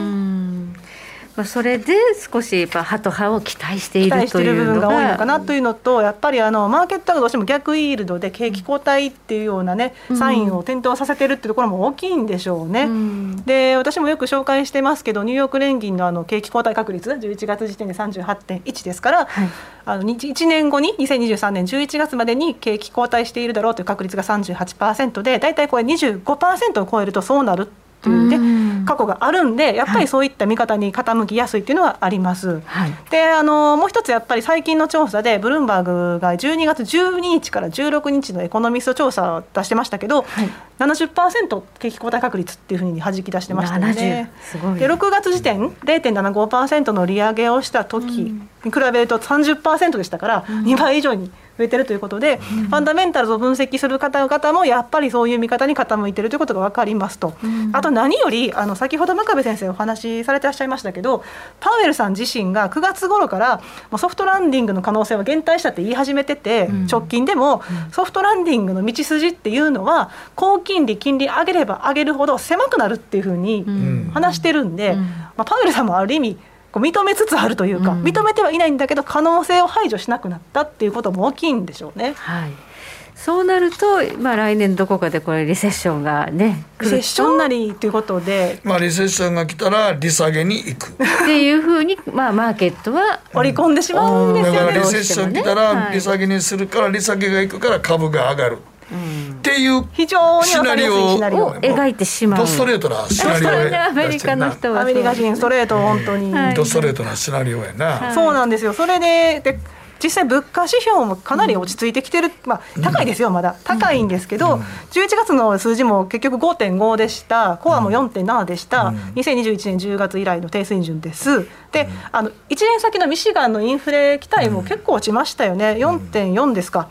それで少しやっぱハト派を期待しているという部分が多いのかなというのとやっぱりあのマーケットがどうしても逆イールドで景気後退っていうようなね、サインを点灯させてるっていうところも大きいんでしょうね。うん、で私もよく紹介してますけどニューヨーク連銀のあの景気後退確率11月時点で38.1ですから、はい、あの 1, 年後に2023年11月までに景気後退しているだろうという確率が38%で大体これ25%を超えるとそうなるっていうね、過去があるんでやっぱりそういった見方に傾きやすいっていうのはあります。はい、であのもう一つやっぱり最近の調査でブルームバーグが12月12日から16日のエコノミスト調査を出してましたけど、はい、70%景気後退確率っていうふうにはじき出してましたよね。で6月時点0.75%の利上げをした時に比べると30%でしたから2倍以上に増えてるということで、うん、ファンダメンタルズを分析する方々もやっぱりそういう見方に傾いてるということが分かりますと、うん、あと何よりあの先ほど真壁先生お話しされてらっしゃいましたけどパウエルさん自身が9月頃からソフトランディングの可能性は減退したって言い始めてて、うん、直近でもソフトランディングの道筋っていうのは高金利金利上げれば上げるほど狭くなるっていうふうに話してるんで、まあ、パウエルさんもある意味こう認めつつあるというか、うん、認めてはいないんだけど可能性を排除しなくなったっていうことも大きいんでしょうね。はい。そうなると、まあ、来年どこかでこれリセッションがねリセッションなりということで、まあ、リセッションが来たら利下げに行く。っていうふうに、まあ、マーケットは織り込んでしまうんですよね、だからリセッション来たら利下げにするから利下げがいくから株が上がる。っていう非常にシナリオを描いてしまう。ストレートなシナリオや。アメリカの人はアメリカ人ストレート本当に。ドストレートなシナリオやな。そうなんですよ。それでで。実際物価指標もかなり落ち着いてきてる、まあ、高いですよまだ。高いんですけど、うん、11月の数字も結局5.5でした。コアも4.7でした、うん、2021年10月以来の低水準です。で、あの1年先のミシガンのインフレ期待も結構落ちましたよね。4.4ですか。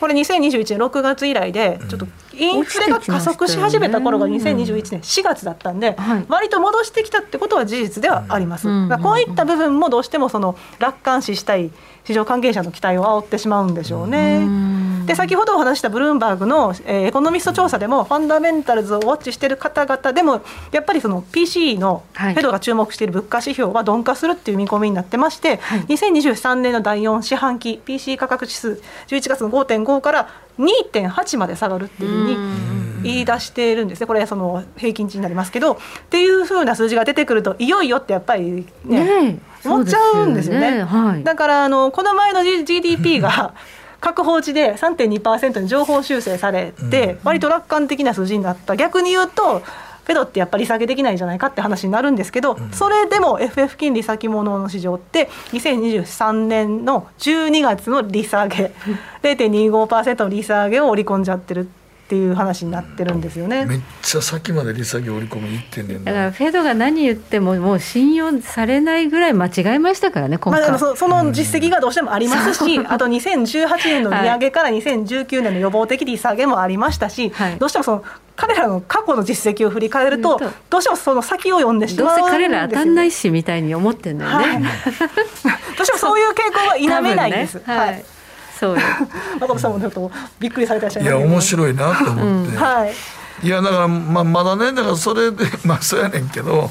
これ2021年6月以来でちょっとインフレが加速し始めた頃が2021年4月だったんで、割と戻してきたってことは事実ではあります。こういった部分もどうしてもその楽観視したい市場関係者の期待を煽ってしまうんでしょうね。で先ほどお話したブルームバーグの、えー、エコノミスト調査でもファンダメンタルズをウォッチしている方々でもやっぱりその PC のフェドが注目している物価指標は鈍化するっていう見込みになってまして、はい、2023年の第4四半期 PC 価格指数11月の5.5から2.8まで下がるっていうふうに言い出しているんですね。これその平均値になりますけどっていうふうな数字が出てくるといよいよってやっぱりね、ね思っちゃうんですよね。よねはい、だからあのこの前の GDP が各法値で3.2%に情報修正されて、割と楽観的な数字になった。逆に言うとフェドってやっぱり利下げできないんじゃないかって話になるんですけど、それでも FF 金利先物の市場って2023年の12月の利下げ 0.25%の利下げを織り込んじゃってるっていう話になってるんですよね。めっちゃ先まで利下げ織り込みいってんねんだからフェドが何言ってももう信用されないぐらい間違えましたからね今回、まあ、そその実績がどうしてもありますし、うん、あと2018年の利上げから2019年の予防的利下げもありましたし、はい、どうしてもその彼らの過去の実績を振り返ると、どうしてもその先を読んでしまうどうせ彼ら当たんないしみたいに思ってんだよね、はい、どうしてもそういう傾向は否めないです。ね、はいそう真壁 さんもちょっとびっくりされてらっしゃいますいや面白いなと思って、うん、はい。いやだからまあまだねだからそれで まあそうやねんけど、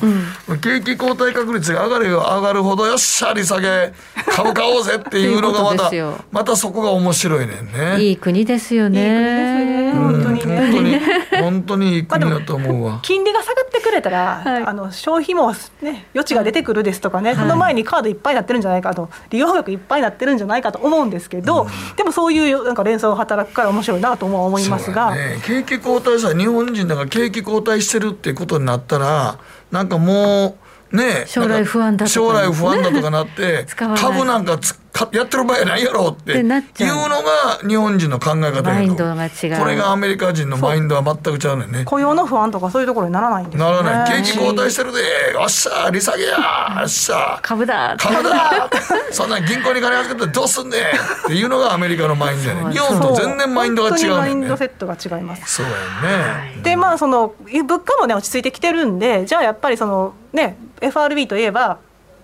うん、景気後退確率が上がるよ上がるほどよっしゃ利下げ株買おうぜっていうのがまたまたそこが面白いねんね。いい国ですよね。いい国ですね。本当に、ね、本当に本当にいい国だと思うわ。金利が下がってくれたら、はい、あの消費もね余地が出てくるですとかね、はい、その前にカードいっぱいになってるんじゃないかと利用額いっぱいになってるんじゃないかと思うんですけど、うん、でもそういうなんか連想が働くから面白いなと思いますが、ね、景気後退さ日本人だから景気後退してるっていうことになったらなんかもうね将来不安だとか将来不安だとかなって 株なんかつかやってる場合ないやろっていうのが日本人の考え方マインドが違う。これがアメリカ人のマインドは全くちゃうねんね。雇用の不安とかそういうところにならないんですならない。景気後退してるで。よっしゃ利下げや。よっしゃ。株だ。株だ。そんな銀行に金預けてどうすんねん。っていうのがアメリカのマインドやね日本と全然マインドが違うねマインドセットが違います。そうやね。でまあその物価もね落ち着いてきてるんでじゃあやっぱりそのね FRB といえば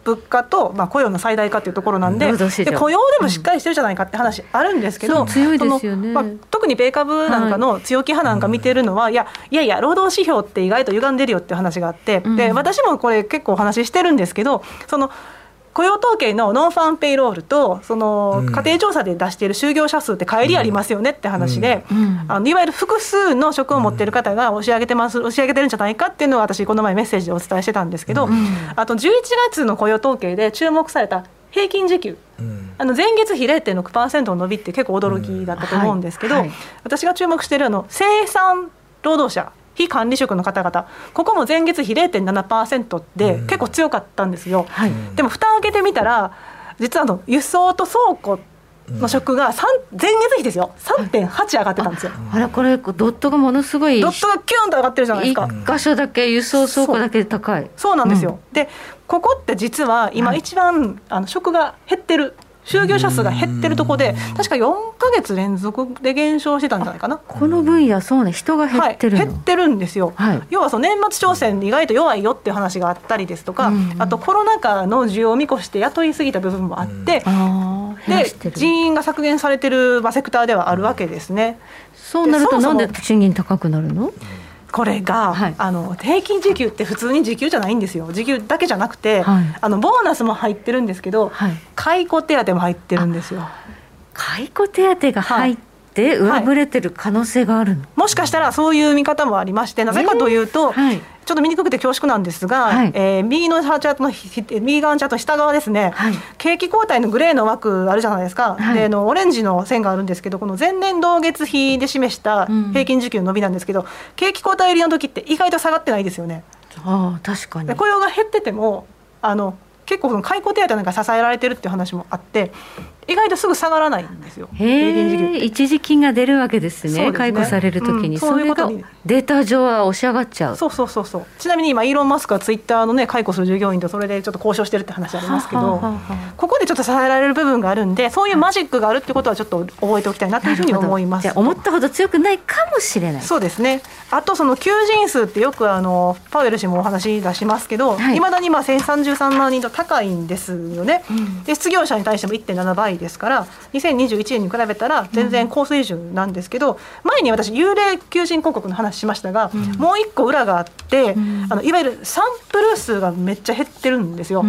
物価と、まあ、雇用の最大化というところなんでで雇用でもしっかりしてるじゃないかって話あるんですけど、まあ、特に米株なんかの強気派なんか見てるのは、はい、いやいやいや労働指標って意外と歪んでるよっていう話があって、うん、で私もこれ結構お話ししてるんですけどその雇用統計のノンファンペイロールとその家庭調査で出している就業者数って乖離ありますよねって話で、あのいわゆる複数の職を持っている方が押し上げてます押し上げてるんじゃないかっていうのを私この前メッセージでお伝えしてたんですけど、あと11月の雇用統計で注目された平均時給、あの前月比0.6%の伸びって結構驚きだったと思うんですけど、私が注目しているあの生産労働者非管理職の方々。ここも前月比0.7%で結構強かったんですよ、はい、でも蓋を開けてみたら実はあの輸送と倉庫の職が前月比ですよ。3.8上がってたんですよ。あれこれドットがものすごいドットがキュンと上がってるじゃないですか。1箇所だけ輸送倉庫だけ高いそうなんですよ、うん、でここって実は今一番、あの職が減ってる就業者数が減ってるところで確か4か月連続で減少してたんじゃないかな。この分野そうね人が減ってる、はい、減ってるんですよ、はい、要はその年末挑戦意外と弱いよっていう話があったりですとか、うん。あとコロナ禍の需要を見越して雇いすぎた部分もあって、うん、で人員が削減されてる、まあ、セクターではあるわけですね。そうなるとなんで賃金高くなるの？これが、はい、あの平均時給って普通に時給じゃないんですよ。時給だけじゃなくて、はい、あのボーナスも入ってるんですけど、はい、解雇手当も入ってるんですよ。解雇手当が入って上振れてる可能性があるの、もしかしたらそういう見方もありましてなぜかというと、えーちょっと見にくくて恐縮なんですが、はい、えー、右のチャートの右側のチャート下側ですね、はい、景気後退のグレーの枠あるじゃないですか、はい、でのオレンジの線があるんですけどこの前年同月比で示した平均時給の伸びなんですけど、うん、景気後退入りの時って意外と下がってないですよね。あ確かに。雇用が減っててもあの結構その解雇手当なんか支えられてるっていう話もあって意外とすぐ下がらないんですよ。へ一時金が出るわけですね。解雇されるときに、うん、それがデータ上は押し上がっちゃう。そうそうそうそう。ちなみに今イーロンマスクはツイッターのね解雇する従業員とそれでちょっと交渉してるって話ありますけど、ここでちょっと支えられる部分があるんで、そういうマジックがあるってことはちょっと覚えておきたいなというふうに思います。思ったほど強くないかもしれない。そうですね。あとその求人数ってよくあのパウエル氏もお話出しますけど、はいまだにまあ1033万人と高いんですよね。うん、で失業者に対しても1.7倍ですから。2021年に比べたら全然高水準なんですけど、前に私幽霊求人広告の話しましたが、もう一個裏があって、あのいわゆるサンプル数がめっちゃ減ってるんですよ。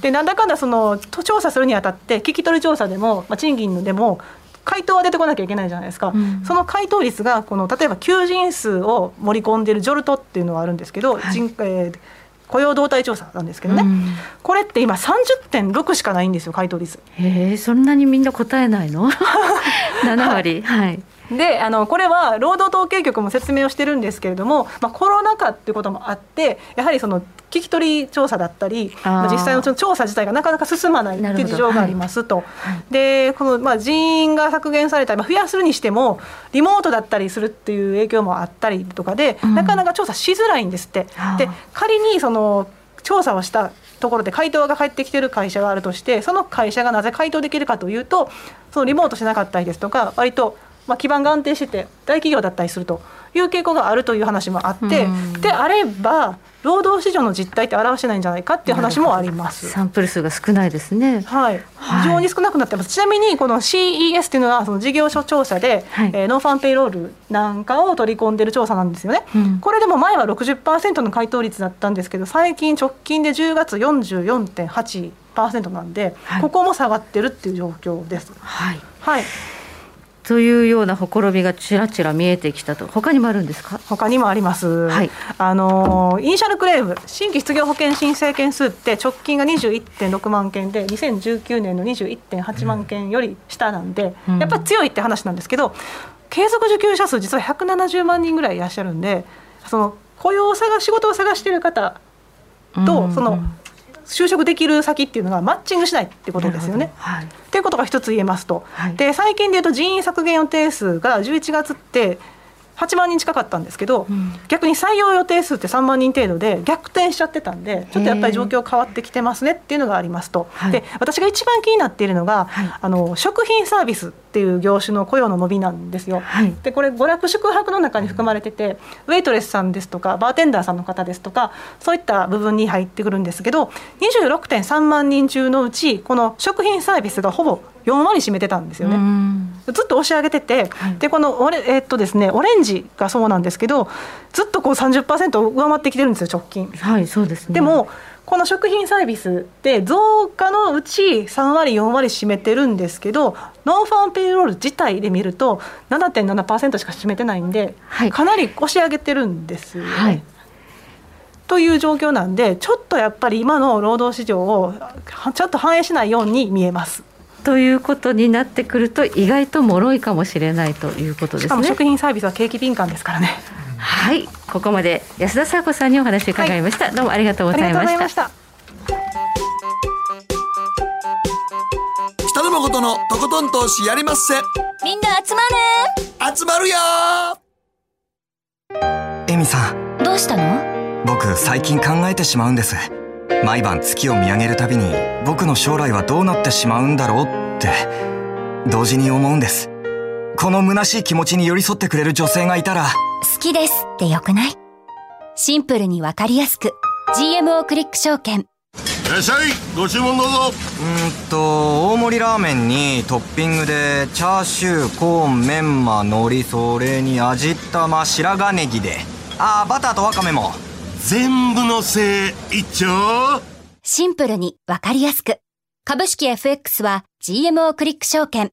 でなんだかんだその調査するにあたって聞き取り調査でも、まあ、賃金でも回答は出てこなきゃいけないじゃないですか、うん、その回答率がこの例えば求人数を盛り込んでいるジョルトっていうのはあるんですけど、はい、人えー雇用動態調査なんですけどね、うん、これって今30.6しかないんですよ回答率。へえそんなにみんな答えないの？7割。はいであのこれは労働統計局も説明をしてるんですけれども、まあ、コロナ禍っていうこともあってやはりその聞き取り調査だったり、まあ、実際の調査自体がなかなか進まないっていう事情がありますと、はい、でこのまあ人員が削減されたり、まあ、増やすにしてもリモートだったりするっていう影響もあったりとかで、うん、なかなか調査しづらいんですって。で仮にその調査をしたところで回答が返ってきてる会社があるとしてその会社がなぜ回答できるかというとそのリモートしなかったりですとか割とまあ基盤が安定してて大企業だったりするという傾向があるという話もあって、であれば労働市場の実態って表してないんじゃないかっていう話もあります。サンプル数が少ないですね。はい、非常に少なくなってます、ちなみにこの CES っていうのはその事業所調査で、はい、えー、 non-farm payroll なんかを取り込んでる調査なんですよね、うん、これでも前は60%の回答率だったんですけど最近直近で10月44.8%なんで、はい、ここも下がってるっていう状況です。はい、はいというようなほころびがちらちら見えてきたと、他にもあるんですか？他にもあります、はい、あの initial claim、新規失業保険申請件数って直近が21.6万件で、2019年の21.8万件より下なんで、うん、やっぱり強いって話なんですけど、継続受給者数、実は170万人ぐらいいらっしゃるんで、その雇用を探仕事を探している方とその就職できる先っていうのがマッチングしないってことですよね。はい、っていうことが一つ言えますと、はい、で最近でいうと人員削減予定数が11月って8万人近かったんですけど、うん、逆に採用予定数って3万人程度で逆転しちゃってたんでちょっとやっぱり状況変わってきてますねっていうのがありますと、はい、で私が一番気になっているのが、はい、あの食品サービスっていう業種の雇用の伸びなんですよ。はい、でこれ娯楽宿泊の中に含まれててウェイトレスさんですとかバーテンダーさんの方ですとかそういった部分に入ってくるんですけど26.3万人中のうちこの食品サービスがほぼ4割占めてたんですよね。ずっと押し上げてて、はい、でこのオレ,、えー、っとですね、オレンジがそうなんですけどずっとこう30%上回ってきてるんですよ直近。はいそうですね、でもこの食品サービスって増加のうち3割4割占めてるんですけどノンファンペイロール自体で見ると7.7%しか占めてないんで、はい、かなり押し上げてるんですよね。はいという状況なんでちょっとやっぱり今の労働市場をちょっと反映しないように見えます。ということになってくると意外と脆いかもしれないということですね。食品サービスは景気敏感ですからね。はいここまで安田沙子さんにお話伺いました、はい、どうもありがとうございました。北野誠のとことん投資やりまっせ。みんな集まる。集まるよ。エミさん。どうしたの？僕最近考えてしまうんです。毎晩月を見上げるたびに僕の将来はどうなってしまうんだろうって。同時に思うんですこの虚しい気持ちに寄り添ってくれる女性がいたら。好きですってよくない？シンプルにわかりやすく。GMO クリック証券。いらっしゃい。ご注文どうぞ。うんと大盛りラーメンにトッピングでチャーシューコーンメンマ海苔それに味玉白髪ネギで。ああバターとワカメも。全部のせい一丁。シンプルにわかりやすく。株式 FX は GMO クリック証券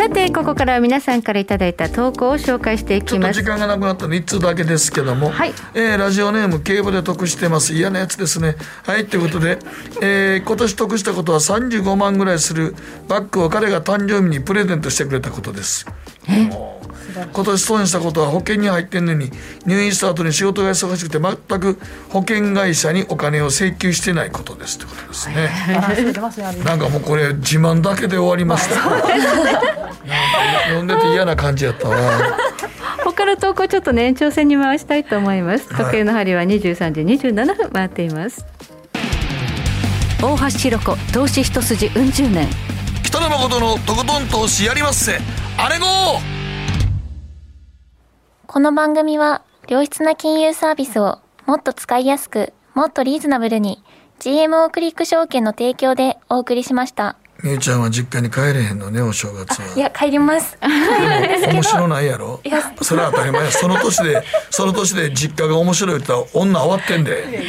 さてここからは皆さんからいただいた投稿を紹介していきます。時間がなくなったの1通だけですけども、はい、えー、ラジオネーム競馬で得してます。嫌なやつですね。はいということで、えー、今年得したことは35万ぐらいするバッグを彼が誕生日にプレゼントしてくれたことですえ今年損したことは保険に入ってんのに入院した後に仕事が忙しくて全く保険会社にお金を請求してないことですってことですね。なんかもうこれ自慢だけで終わりました。読んでて嫌な感じやったわ。他の投稿ちょっとね延長戦に回したいと思います。時計の針は23時27分回っています、大橋ひろ子投資一筋うん十年北野誠のとことん投資やりますせあれごこの番組は良質な金融サービスをもっと使いやすくもっとリーズナブルに GMO クリック証券の提供でお送りしました。みゆちゃんは実家に帰れへんのねお正月は。いや帰ります。面白ないやろ？いや それは当たり前その年で その年で実家が面白いって言ったら女終わってんで。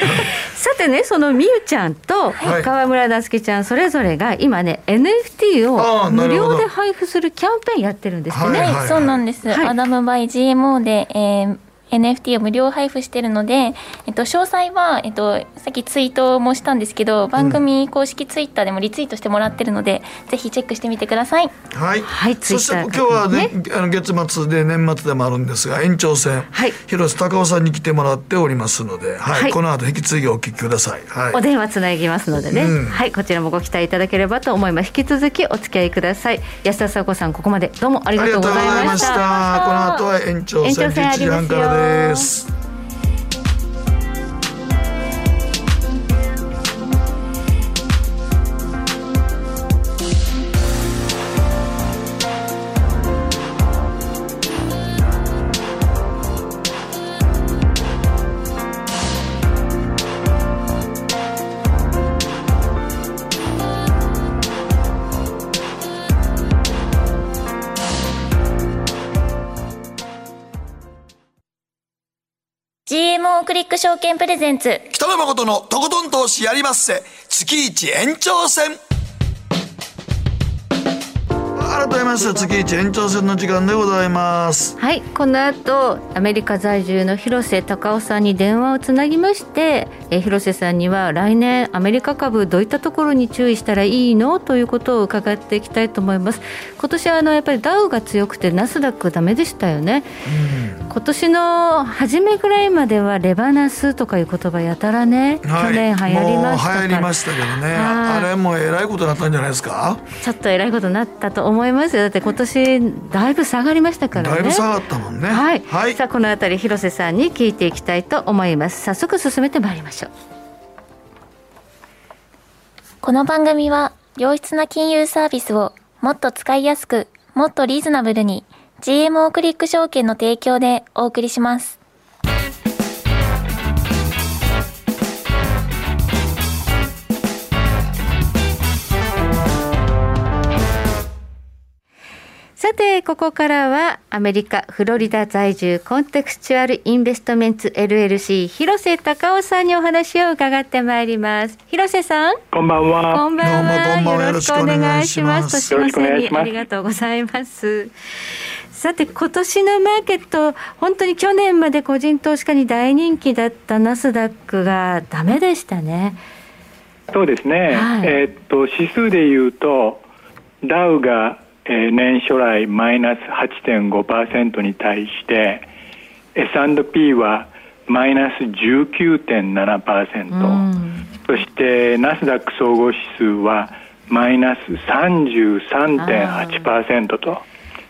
さてねそのみゆちゃんと川村なつきちゃんそれぞれが今ね NFT を無料で配布するキャンペーンやってるんですよね。はい、はい、そうなんです、はい、アダムバイ GMO で、えー NFT を無料配布しているので、えっと、詳細は、えっと、さっきツイートもしたんですけど番組公式ツイッターでもリツイートしてもらってるので、うん、ぜひチェックしてみてください。はい、はい、そして今日はね、ね、あの月末で年末でもあるんですが延長戦、はい、広瀬隆夫さんに来てもらっておりますので、はい、はい、この後引き継ぎお聞きください。はい、お電話つなぎますのでね、うん、はいこちらもご期待いただければと思います。引き続きお付き合いください。安田佐子さんここまでどうもありがとうございました。この後は延長戦11時半からです。です。ンクリック証券プレゼンツ。北野誠のとことん投資やりまっせ。月一延長戦。改改めまして月一延長戦の時間でございます。はいこの後アメリカ在住の広瀬隆夫さんに電話をつなぎましてえ広瀬さんには来年アメリカ株どういったところに注意したらいいの？ということを伺っていきたいと思います。今年はあのやっぱりダウが強くてナスダックダメでしたよね、うん、今年の初めぐらいまではレバナスとかいう言葉やたらね、はい、去年流行りました流行りましたけどね。あれもえらいことになったんじゃないですか？ちょっとえらいことになったと思いますよ。だって今年だいぶ下がりましたからね。だいぶ下がったもんね。はい、はい、さあこの辺り広瀬さんに聞いていきたいと思います。早速進めてまいりましょう。この番組は良質な金融サービスをもっと使いやすくもっとリーズナブルに GMO クリック証券の提供でお送りしますさて、ここからはアメリカ・フロリダ在住コンテクスチュアルインベストメンツ LLC 広瀬隆夫さんにお話を伺ってまいります。広瀬さん？こんばんは。こんばんは。よろしくお願いします。年の瀬にありがとうございます。さて今年のマーケット本当に去年まで個人投資家に大人気だったナスダックがダメでしたね。そうですね。はい、えー、っと指数で言うとダウがえー、年初来マイナス8.5%に対して S&P はマイナス19.7%、うん、そしてナスダック総合指数はマイナス33.8%と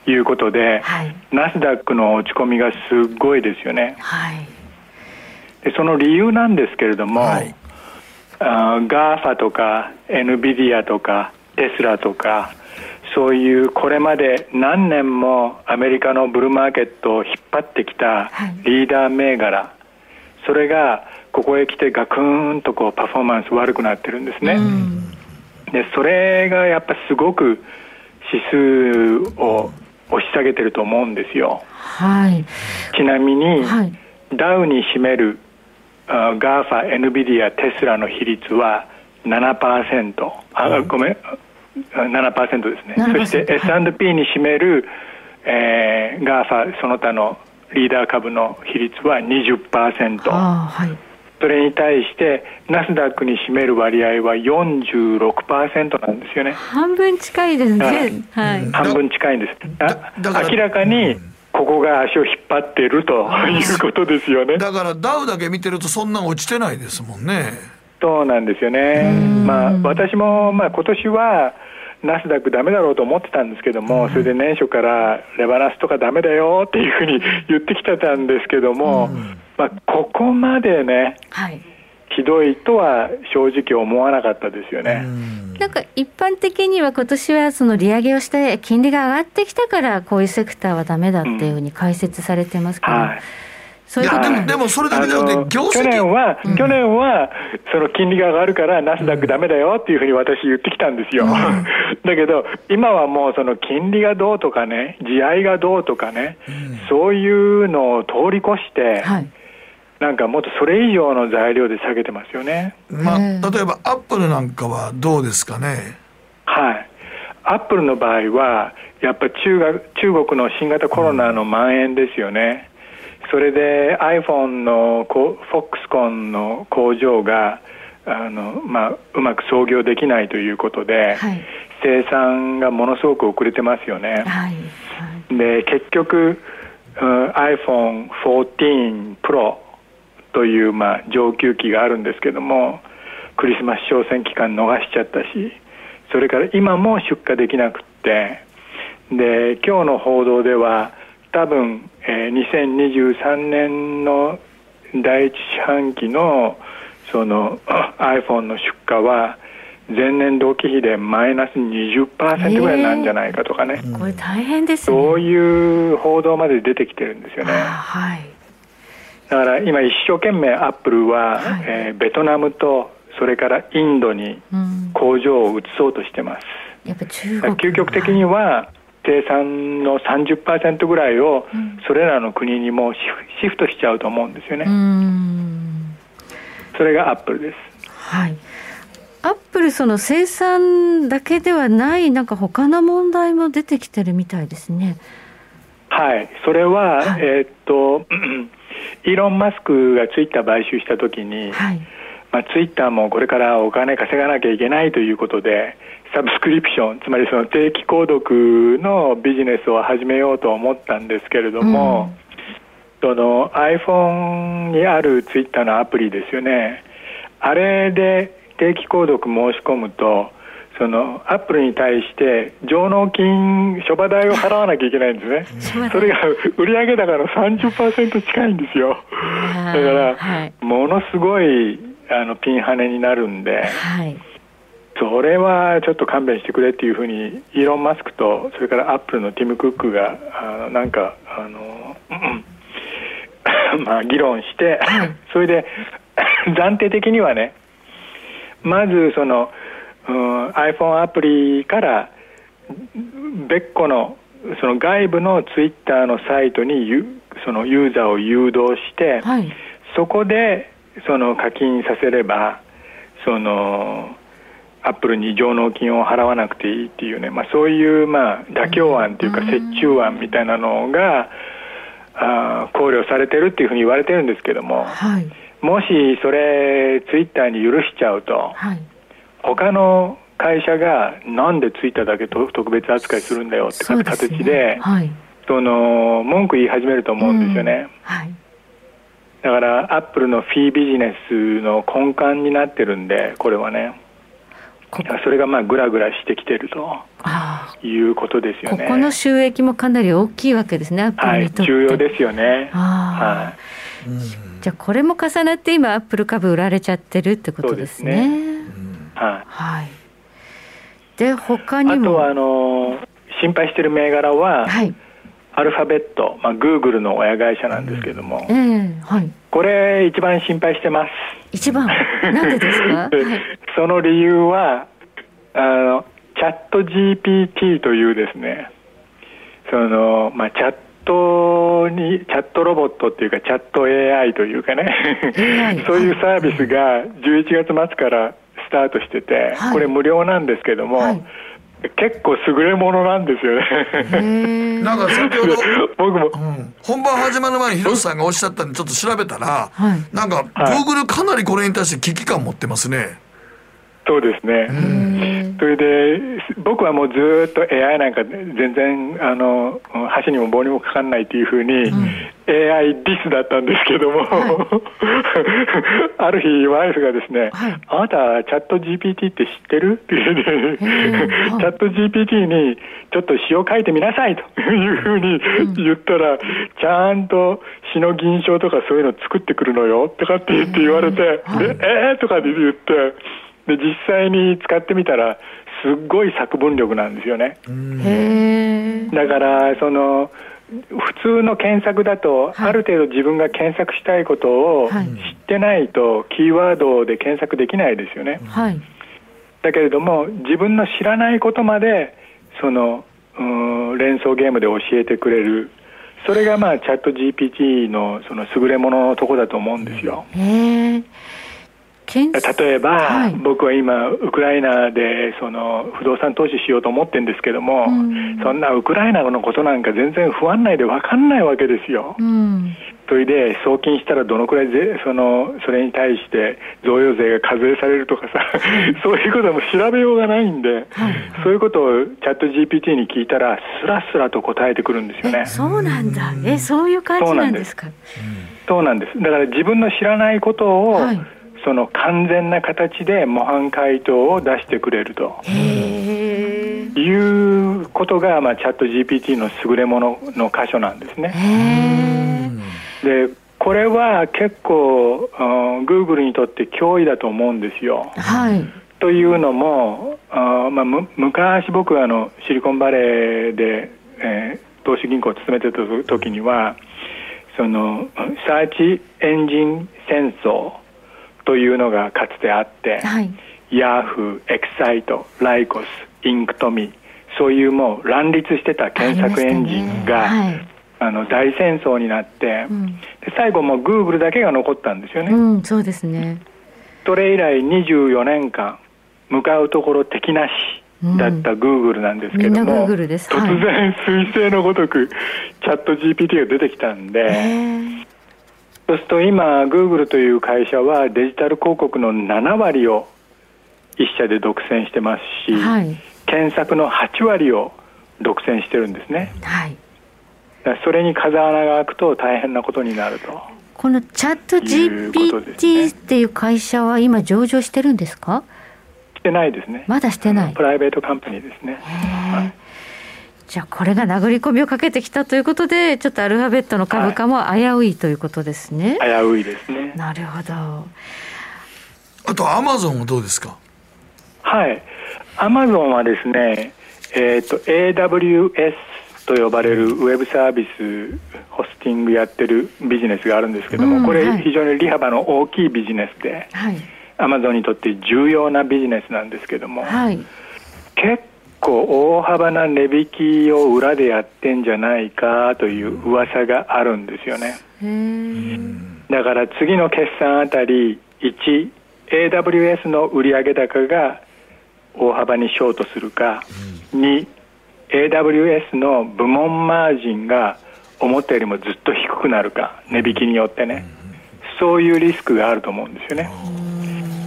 いうことで、はい、ナスダックの落ち込みがすごいですよね、はい、でその理由なんですけれども、はい、あ GAFA とか NVIDIA とかテスラとかそういうこれまで何年もアメリカのブルーマーケットを引っ張ってきたリーダー銘柄、はい、それがここへ来てガクーンとこうパフォーマンス悪くなってるんですね。でそれがやっぱすごく指数を押し下げてると思うんですよ。はい、ちなみに、はい、ダウに占める GAFA、エヌビディア、テスラの比率は7%。あ、ごめん。7%ですね。そして S&P に占める、えー、 GAFA その他のリーダー株の比率は20%、はい、それに対してナスダックに占める割合は46%なんですよね。半分近いですね、はい、半分近いんです。明らかにここが足を引っ張っているということですよね。だからダウだけ見てるとそんな落ちてないですもんねそうなんですよね。まあ私もまあ今年はナスダックダメだろうと思ってたんですけども、それで年初からレバナスとかダメだよっていうふうに 言ってきてたんですけども、まあ、ここまでね、はい、ひどいとは正直思わなかったですよね。なんか一般的には今年はその利上げをして金利が上がってきたからこういうセクターはダメだっていうふうに解説されてますけど、うんはいそういうでもでもそれだけじゃなくて業績去年は、うん、去年はその金利が上がるからナスダックだめだよっていうふうに私言ってきたんですよ、うん、だけど今はもうその金利がどうとかね地合いがどうとかね、うん、そういうのを通り越して、はいなんかもっとそれ以上の材料で下げてますよね。まあ、例えばアップルなんかはどうですかね？はい。アップルの場合は、やっぱ中中国の新型コロナの蔓延ですよね。それで iPhone のフォックスコンの工場があの、まあ、うまく操業できないということで、はい、生産がものすごく遅れてますよね。はい。はい、で結局、うん、iPhone14 Pro という、まあ、上級機があるんですけどもクリスマス商戦期間逃しちゃったしそれから今も出荷できなくってで今日の報道では多分、えー、2023年の第一四半期のその iPhone の出荷は前年同期比でマイナス20%ぐらいなんじゃないかとかね、えー、これ大変です、ね、そういう報道まで出てきてるんですよね。はい、だから今一生懸命アップルは、はい、えー、ベトナムとそれからインドに工場を移そうとしてます。うん、やっぱ中国究極的には、生産の30%ぐらいをそれらの国にもシフトしちゃうと思うんですよね。それがアップルです。はい。アップぱりその生産だけではないなんか他の問題も出てきてるみたいですね。はいそれは、はい、えー、っと イーロン・マスクがツイッター買収した時に、はい、まあ、ツイッターもこれからお金稼がなきゃいけないということでサブスクリプションつまりその定期購読のビジネスを始めようと思ったんですけれども、うん、その iPhone にあるツイッターのアプリですよね。あれで定期購読申し込むとそのアップルに対して上納金諸場代を払わなきゃいけないんですね。それが売上高の30%近いんですよ。だから、はい、ものすごいあのピンハネになるんで、はい、それはちょっと勘弁してくれっていうふうにイーロン・マスクとそれからアップルのティム・クックがあのなんかあの、まあ議論して、それで 暫定的にはねまずその、うん、iPhone アプリから別個のその外部のツイッターのサイトにそのユーザーを誘導して、はい、そこでその課金させればそのアップルに上納金を払わなくていいっていうね、まあ、そういうまあ妥協案というか折衷案みたいなのがあ考慮されてるっていうふうに言われてるんですけども、はい、もしそれツイッターに許しちゃうと、はい、他の会社がなんでツイッターだけ特別扱いするんだよって形で、ね。はい、その文句言い始めると思うんですよね。うん。はい、だからアップルのフィービジネスの根幹になってるんでこれはね。それがまあぐらぐらしてきてるということですよね。ここの収益もかなり大きいわけですね、アップルにとって。はい、重要ですよね。はい。じゃあこれも重なって今アップル株売られちゃってるってことですね。すねはい。はい。で他にもあとはあの心配している銘柄は、はい、アルファベット、まあグーグルの親会社なんですけれども、えー、はい。これ一番心配してます。一番？なんでですか？その理由はあのチャット GPT というですね、そのまあチャットにチャットロボットっていうかチャット AI というかね。そういうサービスが11月末からスタートしてて、はい、これ無料なんですけども、はい、結構優れものなんですよね。なんか先ほど僕も、うん、本番始まる前に広瀬さんがおっしゃったんでちょっと調べたら、はい、なんかグーグルかなりこれに対して危機感持ってますね。そうですね。それで僕はもうずっと AI なんか全然あの箸にも棒にもかかんないっていうふうに、うん、AI ディスだったんですけども、はい、ある日ワイフがですね、はい、あなたチャット GPT って知ってる？っていうね、チャット GPT にちょっと詩を書いてみなさいというふうに言ったら、うん、ちゃんと詩の吟唱とかそういうの作ってくるのよとかって言って言われて、はい、えー、とかって言って。で実際に使ってみたらすっごい作文力なんですよね。だからその普通の検索だと、ある程度自分が検索したいことを知ってないとキーワードで検索できないですよね。はい、だけれども自分の知らないことまでその連想ゲームで教えてくれる。それがまあチャット GPT のその優れもののとこだと思うんですよ。例えば、はい、僕は今ウクライナでその不動産投資しようと思ってるんですけども、うん、そんなウクライナのことなんか全然不安内で分かんないわけですよ。うん、それで送金したらどのくらいぜそのそれに対して贈与税が課税されるとかさ、そういうことも調べようがないんで、はい、そういうことをチャット GPT に聞いたらスラスラと答えてくるんですよね。そうなんだ。え、そういう感じなんですか？そうなんです。だから自分の知らないことを、はいその完全な形で模範回答を出してくれるということが、まあ、チャット GPT の優れものの箇所なんですね。でこれは結構、グーグルにとって脅威だと思うんですよ。はい、というのも、あまあ、む昔僕はあのシリコンバレーで、えー、投資銀行を務めてた時にはそのサーチエンジン戦争というのがかつてあって、はい、ヤフー、エクサイト、ライコス、インクトミそういうもう乱立してた検索エンジンが、あ、ね。はい、の大戦争になって、うん、で最後もうグーグルだけが残ったんですよね。うん、そうですね。それ以来24年間向かうところ敵なしだったグーグルなんですけども、うん、突然彗星のごとくチャット GPT が出てきたんでそうすると今グーグルという会社はデジタル広告の7割を一社で独占してますし、はい、検索の8割を独占してるんですね、はい、それに風穴が開くと大変なことになると。このチャット GPT っていう会社は今上場してるんですか？してないですね。まだしてない。プライベートカンパニーですね、はい、じゃあこれが殴り込みをかけてきたということでちょっとアルファベットの株価も危ういということですね、はい、危ういですね。なるほど。あとアマゾンはどうですか？はい。アマゾンはですねえっ、ー、と AWS と呼ばれるウェブサービスホスティングやってるビジネスがあるんですけども、うん、これ非常に利幅の大きいビジネスで、アマゾンにとって重要なビジネスなんですけども、はい、結構大幅な値引きを裏でやってんじゃないかという噂があるんですよね。だから次の決算あたり1 AWS の売上高が大幅にショートするか、2 AWS の部門マージンが思ったよりもずっと低くなるか値引きによってね。そういうリスクがあると思うんですよね。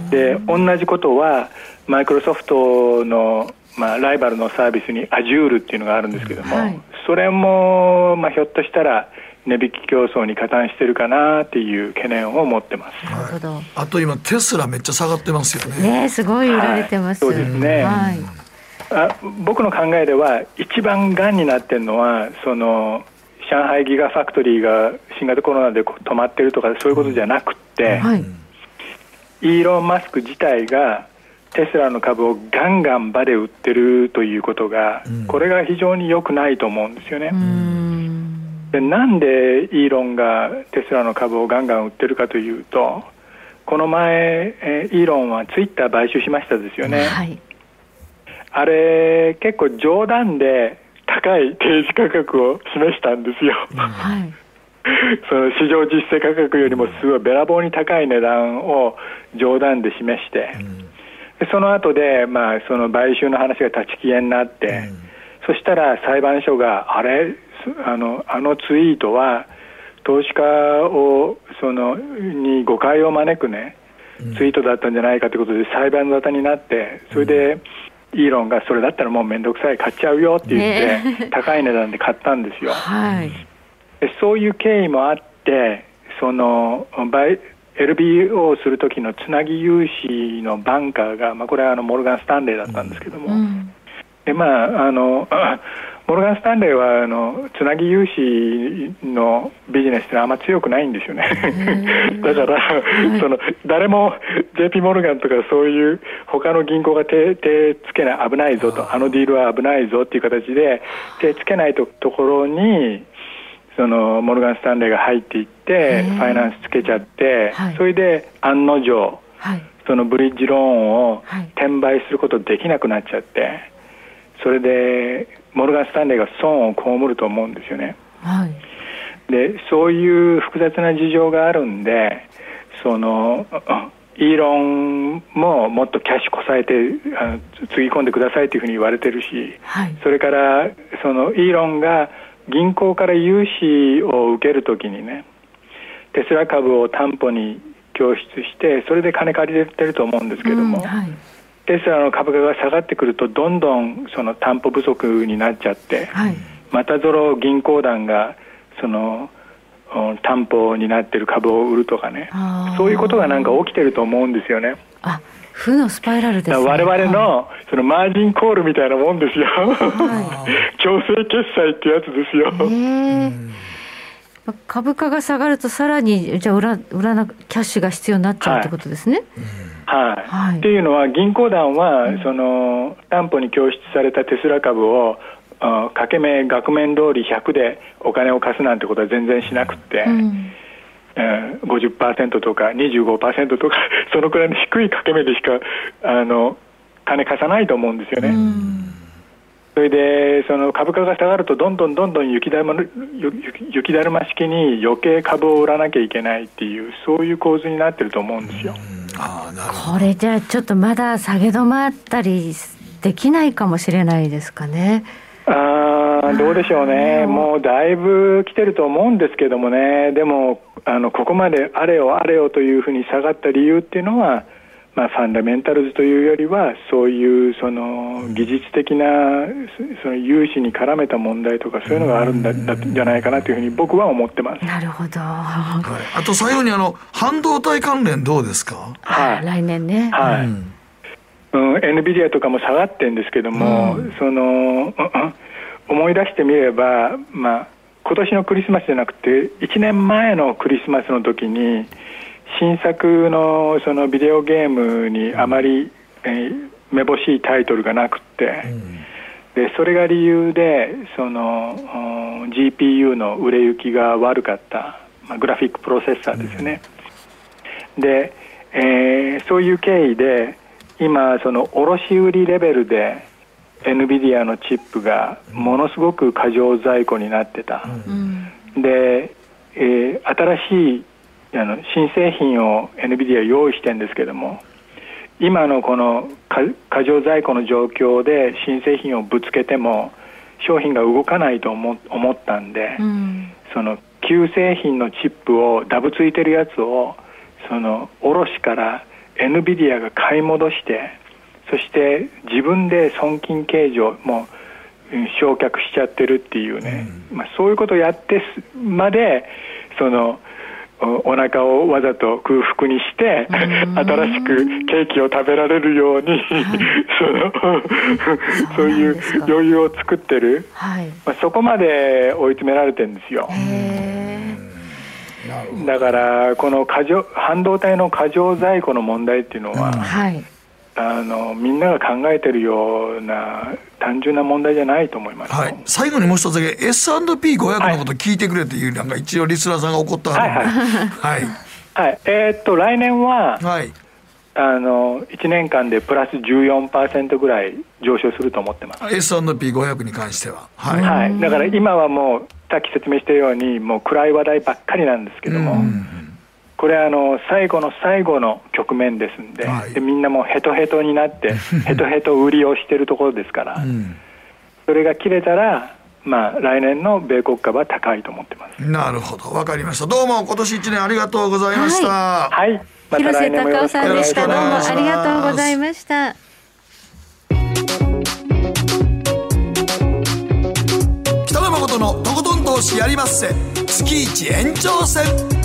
で同じことはマイクロソフトの、まあ、ライバルのサービスに Azure っていうのがあるんですけども、はい、それも、まあ、ひょっとしたら値引き競争に加担してるかなっていう懸念を持ってます。なるほど。あと今テスラめっちゃ下がってますよね。ねすごい売られてます。はい、そうですね。はいあ僕の考えでは一番がんになってるのはその上海ギガファクトリーが新型コロナで止まってるとかそういうことじゃなくて、はい、イーロン・マスク自体がテスラの株をガンガン場で売ってるということが、うん、これが非常に良くないと思うんですよね。でなんでイーロンがテスラの株をガンガン売ってるかというとこの前、えイーロンはツイッター買収しましたですよね。はい。あれ結構冗談で高い提示価格を示したんですよ、はい、その市場実勢価格よりもすごいべらぼうに高い値段を冗談で示して、うん、その後でまあその買収の話が立ち消えになって、うん、そしたら裁判所があれ？あのあのツイートは投資家をそのに誤解を招くねツイートだったんじゃないかということで裁判沙汰になってそれで、イーロンがそれだったらもう面倒くさい買っちゃうよって言って、高い値段で買ったんですよ、はい、そういう経緯もあってその LBO をする時のつなぎ融資のバンカーが、まあ、これはあのモルガン・スタンレーだったんですけども、うん、でまああの モルガン・スタンレーはあのつなぎ融資のビジネスってあんま強くないんですよね。だから、その誰も JP モルガンとかそういう他の銀行が手手つけない危ないぞとあのディールは危ないぞっていう形で手つけないとところにそのモルガン・スタンレーが入っていってファイナンスつけちゃって、はい、それで案の定、はい、そのブリッジローンを転売することできなくなっちゃって。それでモルガン・スタンレーが損を被ると思うんですよね。はい、でそういう複雑な事情があるんでそのイーロンももっとキャッシュこさえてあのつぎ込んでくださいというふうに言われてるし、はい、それからそのイーロンが銀行から融資を受けるときにねテスラ株を担保に供出してそれで金借りてると思うんですけども、うんはい、テスラの株価が下がってくるとどんどんその担保不足になっちゃって、はい、またぞろ銀行団がその担保になってる株を売るとかねそういうことがなんか起きてると思うんですよね。あ負のスパイラルです、ね、我々のそのマージンコールみたいなもんですよ。はい、強制決済ってやつですよ。株価が下がるとさらにじゃあ裏裏なキャッシュが必要になっちゃうってことですね。はい。はい、はい、っていうのは銀行団は、その担保に供出されたテスラ株を掛け目額面通り100でお金を貸すなんてことは全然しなくて、うん。えー、50%とか25%とか そのくらいの低い掛け目でしかあの金貸さないと思うんですよね。うんそれでその株価が下がるとどんどんどんどん雪だる雪だるま式に余計株を売らなきゃいけないっていうそういう構図になってると思うんですよ。あなるほど。これじゃあちょっとまだ下げ止まったりできないかもしれないですかね。あどうでしょうね、もうだいぶ来てると思うんですけどもね、でもあのここまであれよあれよというふうに下がった理由っていうのは、まあ、ファンダメンタルズというよりは、そういうその技術的なその融資に絡めた問題とか、そういうのがあるんだじゃないかなというふうに僕は思ってます。なるほど、はい、あと最後にあの半導体関連どうですか、はい、来年ね。はい、うん。うん、NVIDIA とかも下がってるんですけども、うん、その思い出してみれば、まあ、今年のクリスマスじゃなくて1年前のクリスマスの時に新作のそのビデオゲームにあまり、えー、めぼしいタイトルがなくて、うん、でそれが理由でその GPU の売れ行きが悪かった、まあ、グラフィックプロセッサーですよね、うん、で、えー、そういう経緯で今その卸売レベルで NVIDIA のチップがものすごく過剰在庫になってた、うん、で、えー、新しいあの新製品を NVIDIA 用意してるんですけども今のこの過剰在庫の状況で新製品をぶつけても商品が動かないと思思ったんで、うん、その旧製品のチップをダブついてるやつをその卸から NVIDIA が買い戻してそして自分で損金計上も焼却しちゃってるっていうね、うん、まあ、そういうことをやってまでそのお腹をわざと空腹にして新しくケーキを食べられるように、そのそういう余裕を作ってる、はい、まあ、そこまで追い詰められてるんですよ。だからこの過剰半導体の過剰在庫の問題っていうのは、うん。はい、あのみんなが考えてるような単純な問題じゃないと思います、はい、最後にもう一つだけ S&P500 のこと聞いてくれっていう、なんか一応リスナーさんが怒ったはい。はい、はい。はい、えー、っと来年は、はい、あの1年間でプラス14%ぐらい上昇すると思ってます。S&P500 に関しては、はい、はい、だから今はもうさっき説明したようにもう暗い話題ばっかりなんですけども、これあの最後の最後の局面ですんではい、でみんなもうヘトヘトになってヘトヘト売りをしてるところですから、うん、それが切れたらまあ、来年の米国株は高いと思ってます。なるほど。わかりました。どうも今年1年ありがとうございました。はい、はい。ま、広瀬隆夫さんでした。どうもありがとうございました。北野誠のとことん投資やりまっせ。月一延長戦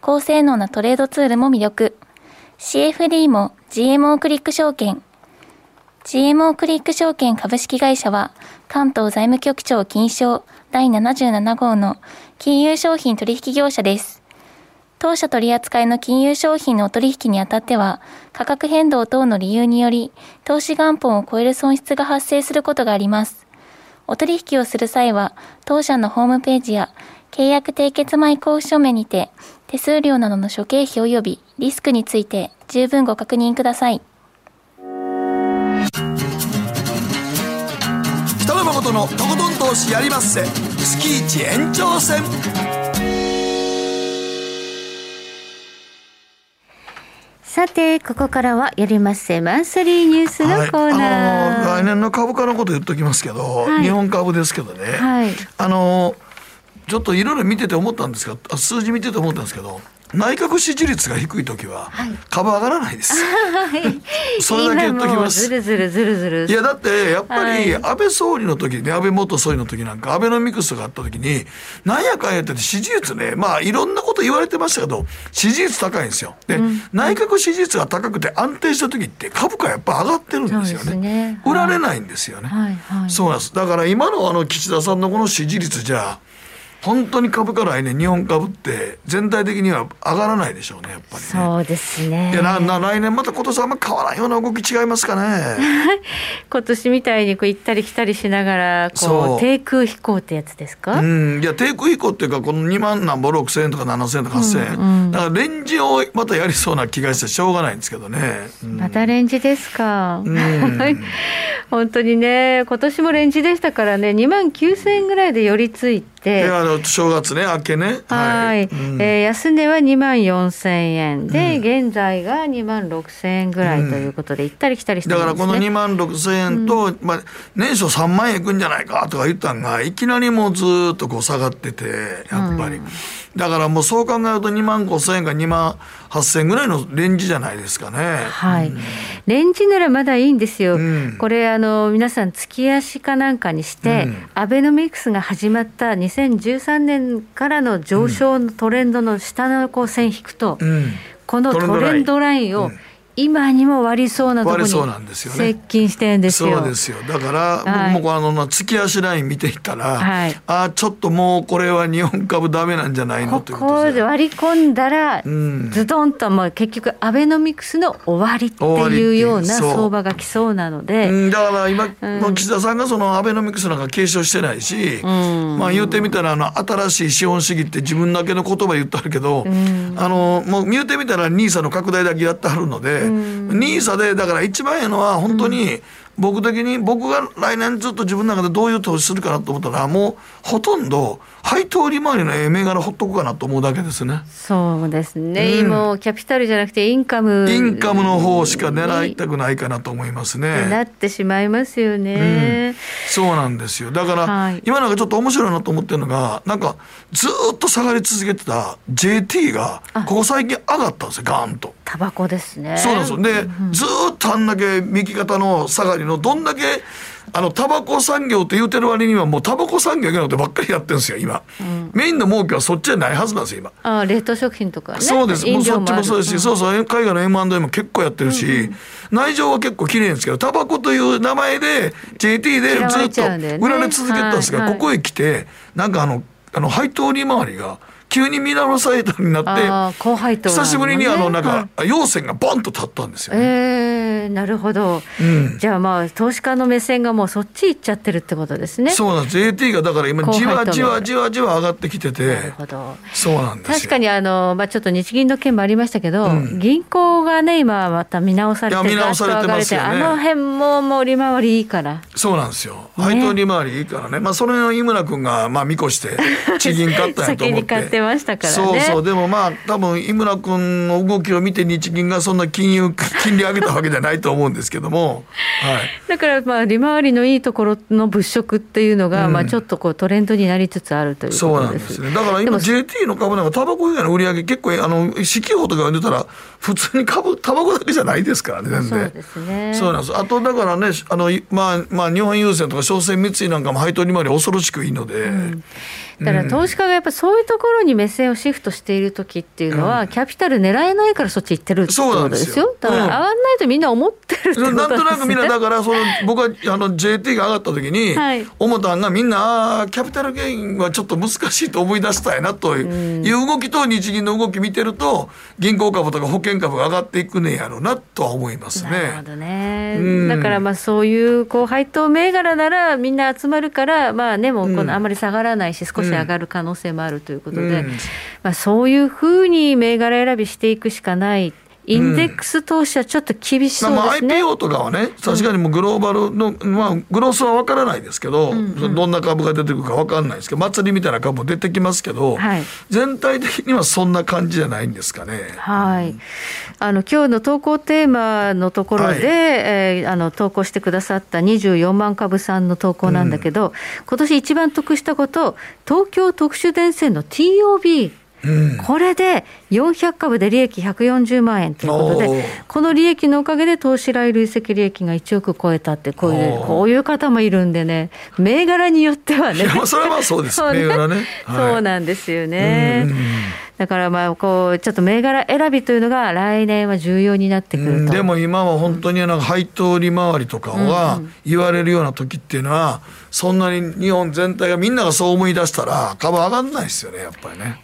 高性能なトレードツールも魅力。CFD も GMO クリック証券。GMO クリック証券株式会社は関東財務局長金賞第77号の金融商品取引業者です。当社取扱いの金融商品のお取引にあたっては、価格変動等の理由により、投資元本を超える損失が発生することがあります。お取引をする際は、当社のホームページや契約締結前交付書面にて、手数料などの諸経費及びリスクについて十分ご確認ください。北野誠のとことん投資やりまっせ。月一延長戦。さて、ここからはやりませマンスリーニュースのコーナー。はい、来年の株価のこと言っときますけど、はい、日本株ですけどね。はい、あのちょっといろいろ見てて思ったんですが数字見てて思ったんですけど内閣支持率が低い時は株上がらないです。はい、それだけ言っときます。ずるずるずるずる。いやだってやっぱり安倍総理の時ね安倍元総理の時なんかアベノミクスがあった時になんやかんやって支持率ねまあいろんなこと言われてましたけど支持率高いんですよ。で、うん、内閣支持率が高くて安定した時って株価やっぱ上がってるんですよね。ね売られないんですよね。はいはい、そうなんです。だから今のあの岸田さんのこの支持率じゃ本当に株価来年日本株って全体的には上がらないでしょうねやっぱり、ね、そうですね。いやなな来年また今年はあんま変わらんような動き違いますかね。今年みたいにこう行ったり来たりしながらこう低空飛行ってやつですか？うん。いや低空飛行っていうかこの2万何ぼ6千円とか7千円とか8千。円、うんうん、だからレンジをまたやりそうな気がしてしょうがないんですけどね、うん、またレンジですか、うん、本当にね今年もレンジでしたからね2万9千円ぐらいで寄りついて。て、あの正月ね、明けね。はい。うん、えー、安値は2万4千円。で、うん、現在が2万6千円ぐらいということで、行ったり来たりしてるんです、ね、だからこの2万6千円と、うん、まあ、年初3万円いくんじゃないかとか言ったんが、いきなりもうずっとこう下がってて、やっぱり。だからもうそう考えると2万5千円か2万8千円ぐらいのレンジじゃないですかね。はい。レンジならまだいいんですよ。これあの皆さん月足かなんかにして、アベノミクスが始まった2013年からの上昇のトレンドの下のこう線引くと、このトレンドラインを今にも割りそうなところに接近してるんですよ。そうですよ。だから、はい、僕もあの月足ライン見ていったら、はい、あちょっともうこれは日本株ダメなんじゃないの？とここで割り込んだら、うん、ズドンともう結局アベノミクスの終わりっていうような相場が来そうなので、うん、だから今、うん、岸田さんがそのアベノミクスなんか継承してないし、うん、まあ言うてみたらあの新しい資本主義って自分だけの言葉言ってあるけど、あのもう言うてみたらニーサの拡大だけやってはるので。ニーサでだから一番いいのは本当に僕的に僕が来年ずっと自分の中でどういう投資するかなと思ったらもうほとんど配当利回りの銘柄ほっとくかなと思うだけですね。そうですね、うん、今キャピタルじゃなくてインカムインカムの方しか狙いたくないかなと思いますね。なってしまいますよね、うん、そうなんですよだから、はい、今なんかちょっと面白いなと思ってるのがなんかずっと下がり続けてた JT がここ最近上がったんですよガーンと。タバコですね。そうなんですよ。で、うん、ずっとあんだけ右肩の下がりのどんだけあのタバコ産業って言うてる割にはもうタバコ産業のことばっかりやってるんですよ今、うん、メインの儲けはそっちじゃないはずなんですよ今。あ冷凍食品とかね。そうです。もうそっちもそうですし、うん、そうそう海外の M&A も結構やってるし、うん。うん、内情は結構綺麗ですけどタバコという名前で JT でずっと売られ続けてたんですが、ねはい、ここへ来てなんかあのあの配当利回りが急にミラノサイトになって、久しぶりにあのなんか、陽線がボンと立ったんですよ、ね、えー、なるほど、うん、じゃあまあ投資家の目線がもうそっち行っちゃってるってことですね。そうなんです。AT がだから今じわじわじわじわ上がってきてて。なるほど。そうなんです確かにあの、まあ、ちょっと日銀の件もありましたけど、うん、銀行がね今また見直されて見直されてますよね。あの辺ももう利回りいいからそうなんですよ配当利回りいいからねまあそれの井村君がまあ見越して地銀買ったんやと思って先に買ってましたからねそうそうでもまあ多分井村君の動きを見て日銀がそんな金融金利上げたわけじゃないと思うんですけども、はい、だからまあ利回りのいいところの物色っていうのが、うん、まあちょっとこうトレンドになりつつあるというそうなんですね。だから今 JT の株なんかタバコ以外の売り上げ結構あの指揮法とか読んでたら普通に株タバコだけじゃないですからね全然。そうですね。そうなんです。あとだからねあのまあまあ日本郵船とか商船三井なんかも配当利回り恐ろしくいいので、うんだから投資家がやっぱそういうところに目線をシフトしている時っていうのは、うん、キャピタル狙えないからそっち行ってるってことですよ。だから上がらないとみんな思ってるってことです、ね、なんとなくみんなだからその僕はあの JT が上がった時に、はい、思ったんがみんなキャピタルゲインはちょっと難しいと思い出したいなという動きと日銀の動き見てると銀行株とか保険株が上がっていくねやろうなとは思いますね。なるほどね。だからまあそういうこう配当銘柄ならみんな集まるからまあねもうこのあまり下がらないし少し上がる可能性もあるということで、うん、まあ、そういうふうに銘柄選びしていくしかない。インデックス投資はちょっと厳しそうですね、まあ、IPO とかはね確かにもうグローバルの、まあ、グロースは分からないですけど、うんうん、どんな株が出てくるか分かんないですけど祭りみたいな株も出てきますけど、はい、全体的にはそんな感じじゃないんですかね。はい、あの今日の投稿テーマのところで、はい、えー、あの投稿してくださった24万株さんの投稿なんだけど、うん、今年一番得したこと東京特殊電線の TOB うん、これで400株で利益140万円ということで、この利益のおかげで投資来累積利益が1億超えたって、こういうこういう方もいるんでね、銘柄によってはね、それはそう です、銘柄ね、はい、そうなんですよね。だからまあこうちょっと銘柄選びというのが来年は重要になってくると、でも今は本当になんか配当利回りとかは言われるような時っていうのはそんなに日本全体がみんながそう思い出したら株上がんないですよねやっぱりね。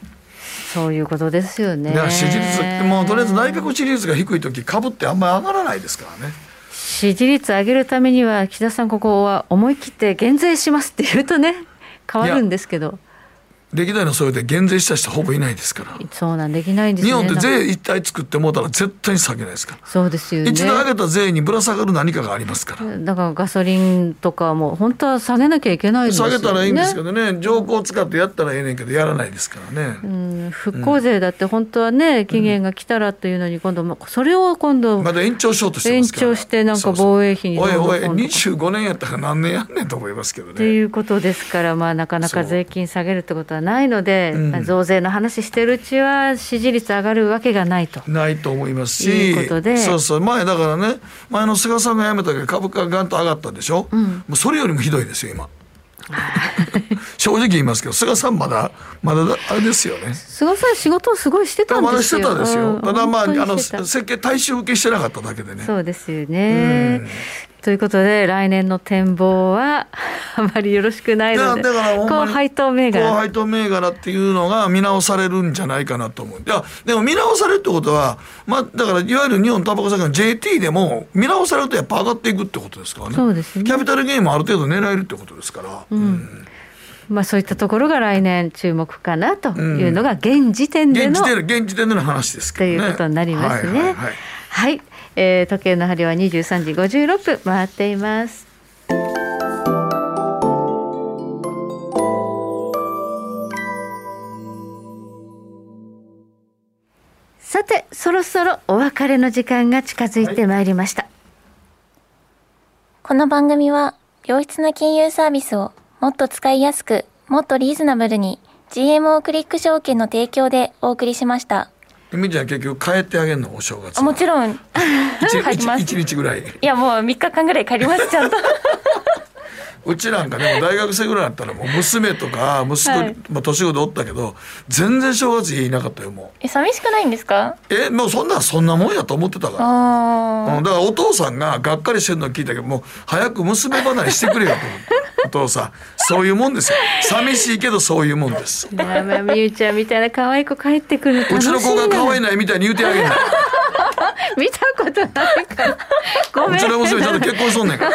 そういうことですよね。支持率もうとりあえず内閣支持率が低い時株ってあんまり上がらないですからね。支持率上げるためには岸田さんここは思い切って減税しますって言うとね変わるんですけど。歴代のそれで減税した人ほぼいないですから。そうなんできないんです、ね、日本って税一体作ってもうたら絶対に下げないですから。そうですよね。一度上げた税にぶら下がる何かがありますから。だからガソリンとかも本当は下げなきゃいけないんですよ、ね、下げたらいいんですけどね。条項を使ってやったらええねんけどやらないですからね、うん、復興税だって本当はね期限が来たらというのに今度それを今度まだ延長しようとしてますから。延長してなんか防衛費においおい25年やったら何年やんねんと思いますけどね。っていうことですからまあなかなか税金下げるってことはないので、うん、増税の話してるうちは支持率上がるわけがないと。ないと思いますしそうそう。前だからね前の菅さんが辞めたけど株価がガンと上がったでしょ、うん、もうそれよりもひどいですよ今。正直言いますけど菅さんまだまだあれですよね。菅さん仕事をすごいしてたんですよ。まだしてたですよ、ただまああの設計大衆受けしてなかっただけでね。そうですよね、ということで来年の展望は あまりよろしくないのでだから高配当銘柄。高配当銘柄っていうのが見直されるんじゃないかなと思う。いやでも見直されるってことは、まあ、だからいわゆる日本タバコ酒の JT でも見直されるとやっぱ上がっていくってことですからね。そうですね。キャピタルゲインもある程度狙えるってことですから。うん、うん。まあ、そういったところが来年注目かなというのが現時点での、うん、現時点での話ですけど、ね、ということになりますね。はい、はい。はい、えー、時計の針は23時56分回っています。さてそろそろお別れの時間が近づいてまいりました、はい、この番組は良質な金融サービスをもっと使いやすくもっとリーズナブルに GMO クリック証券の提供でお送りしましたみちゃん結局帰ってあげるのお正月もちろん。帰ります。1日ぐらい。いやもう3日間ぐらい帰りますちゃんとうちなんかでも大学生ぐらいだったらもう娘とか息子、はい、まあ、年子でおったけど全然正月家いなかったよもう。え寂しくないんですか？えもうそんなそんなもんやと思ってたから、うん、だからお父さんががっかりしてるの聞いたけどもう早く娘離れしてくれよと。思ってお父さん。そういうもんですよ。寂しいけどそういうもんです。まあみゆちゃんみたいな可愛い子帰ってくるうちの子が可愛いないみたいに言うてあげる 見たことないから。ごめんうちの娘ちゃんと結婚しとんねん。から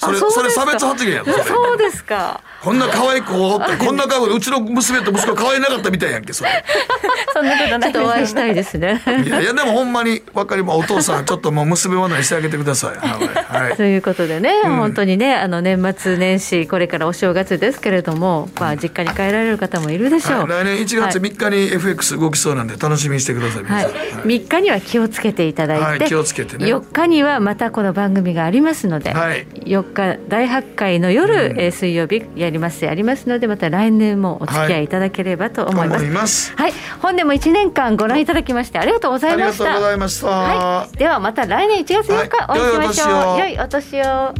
それそれ差別発言やそうですかこんな可愛い子おって こんな顔でうちの娘と息子可愛いなかったみたいやんけそれ。そんなことないちょっとお会いしたいですね。いやいやでもほんまに分かりまお父さんちょっともう娘離れしてあげてください。はい、とい。うことでね、うん、本当にねあの年末年始これからお正月ですけれどもまあ実家に帰られる方もいるでしょう、はい、来年1月3日に FX 動きそうなんで楽しみにしてください、はい、はい、3日には気をつけていただいて、はい、気をつけてね。4日にはまたこの番組がありますので、はい、4日第8回の夜、うん、えー、水曜日やりますやりますのでまた来年もお付き合いいただければと思います。はい、ますはい、本年も1年間ご覧いただきましてありがとうございました。ありがとうございました。はい、ではまた来年1月4日お会いしましょう。はい、良いお年を。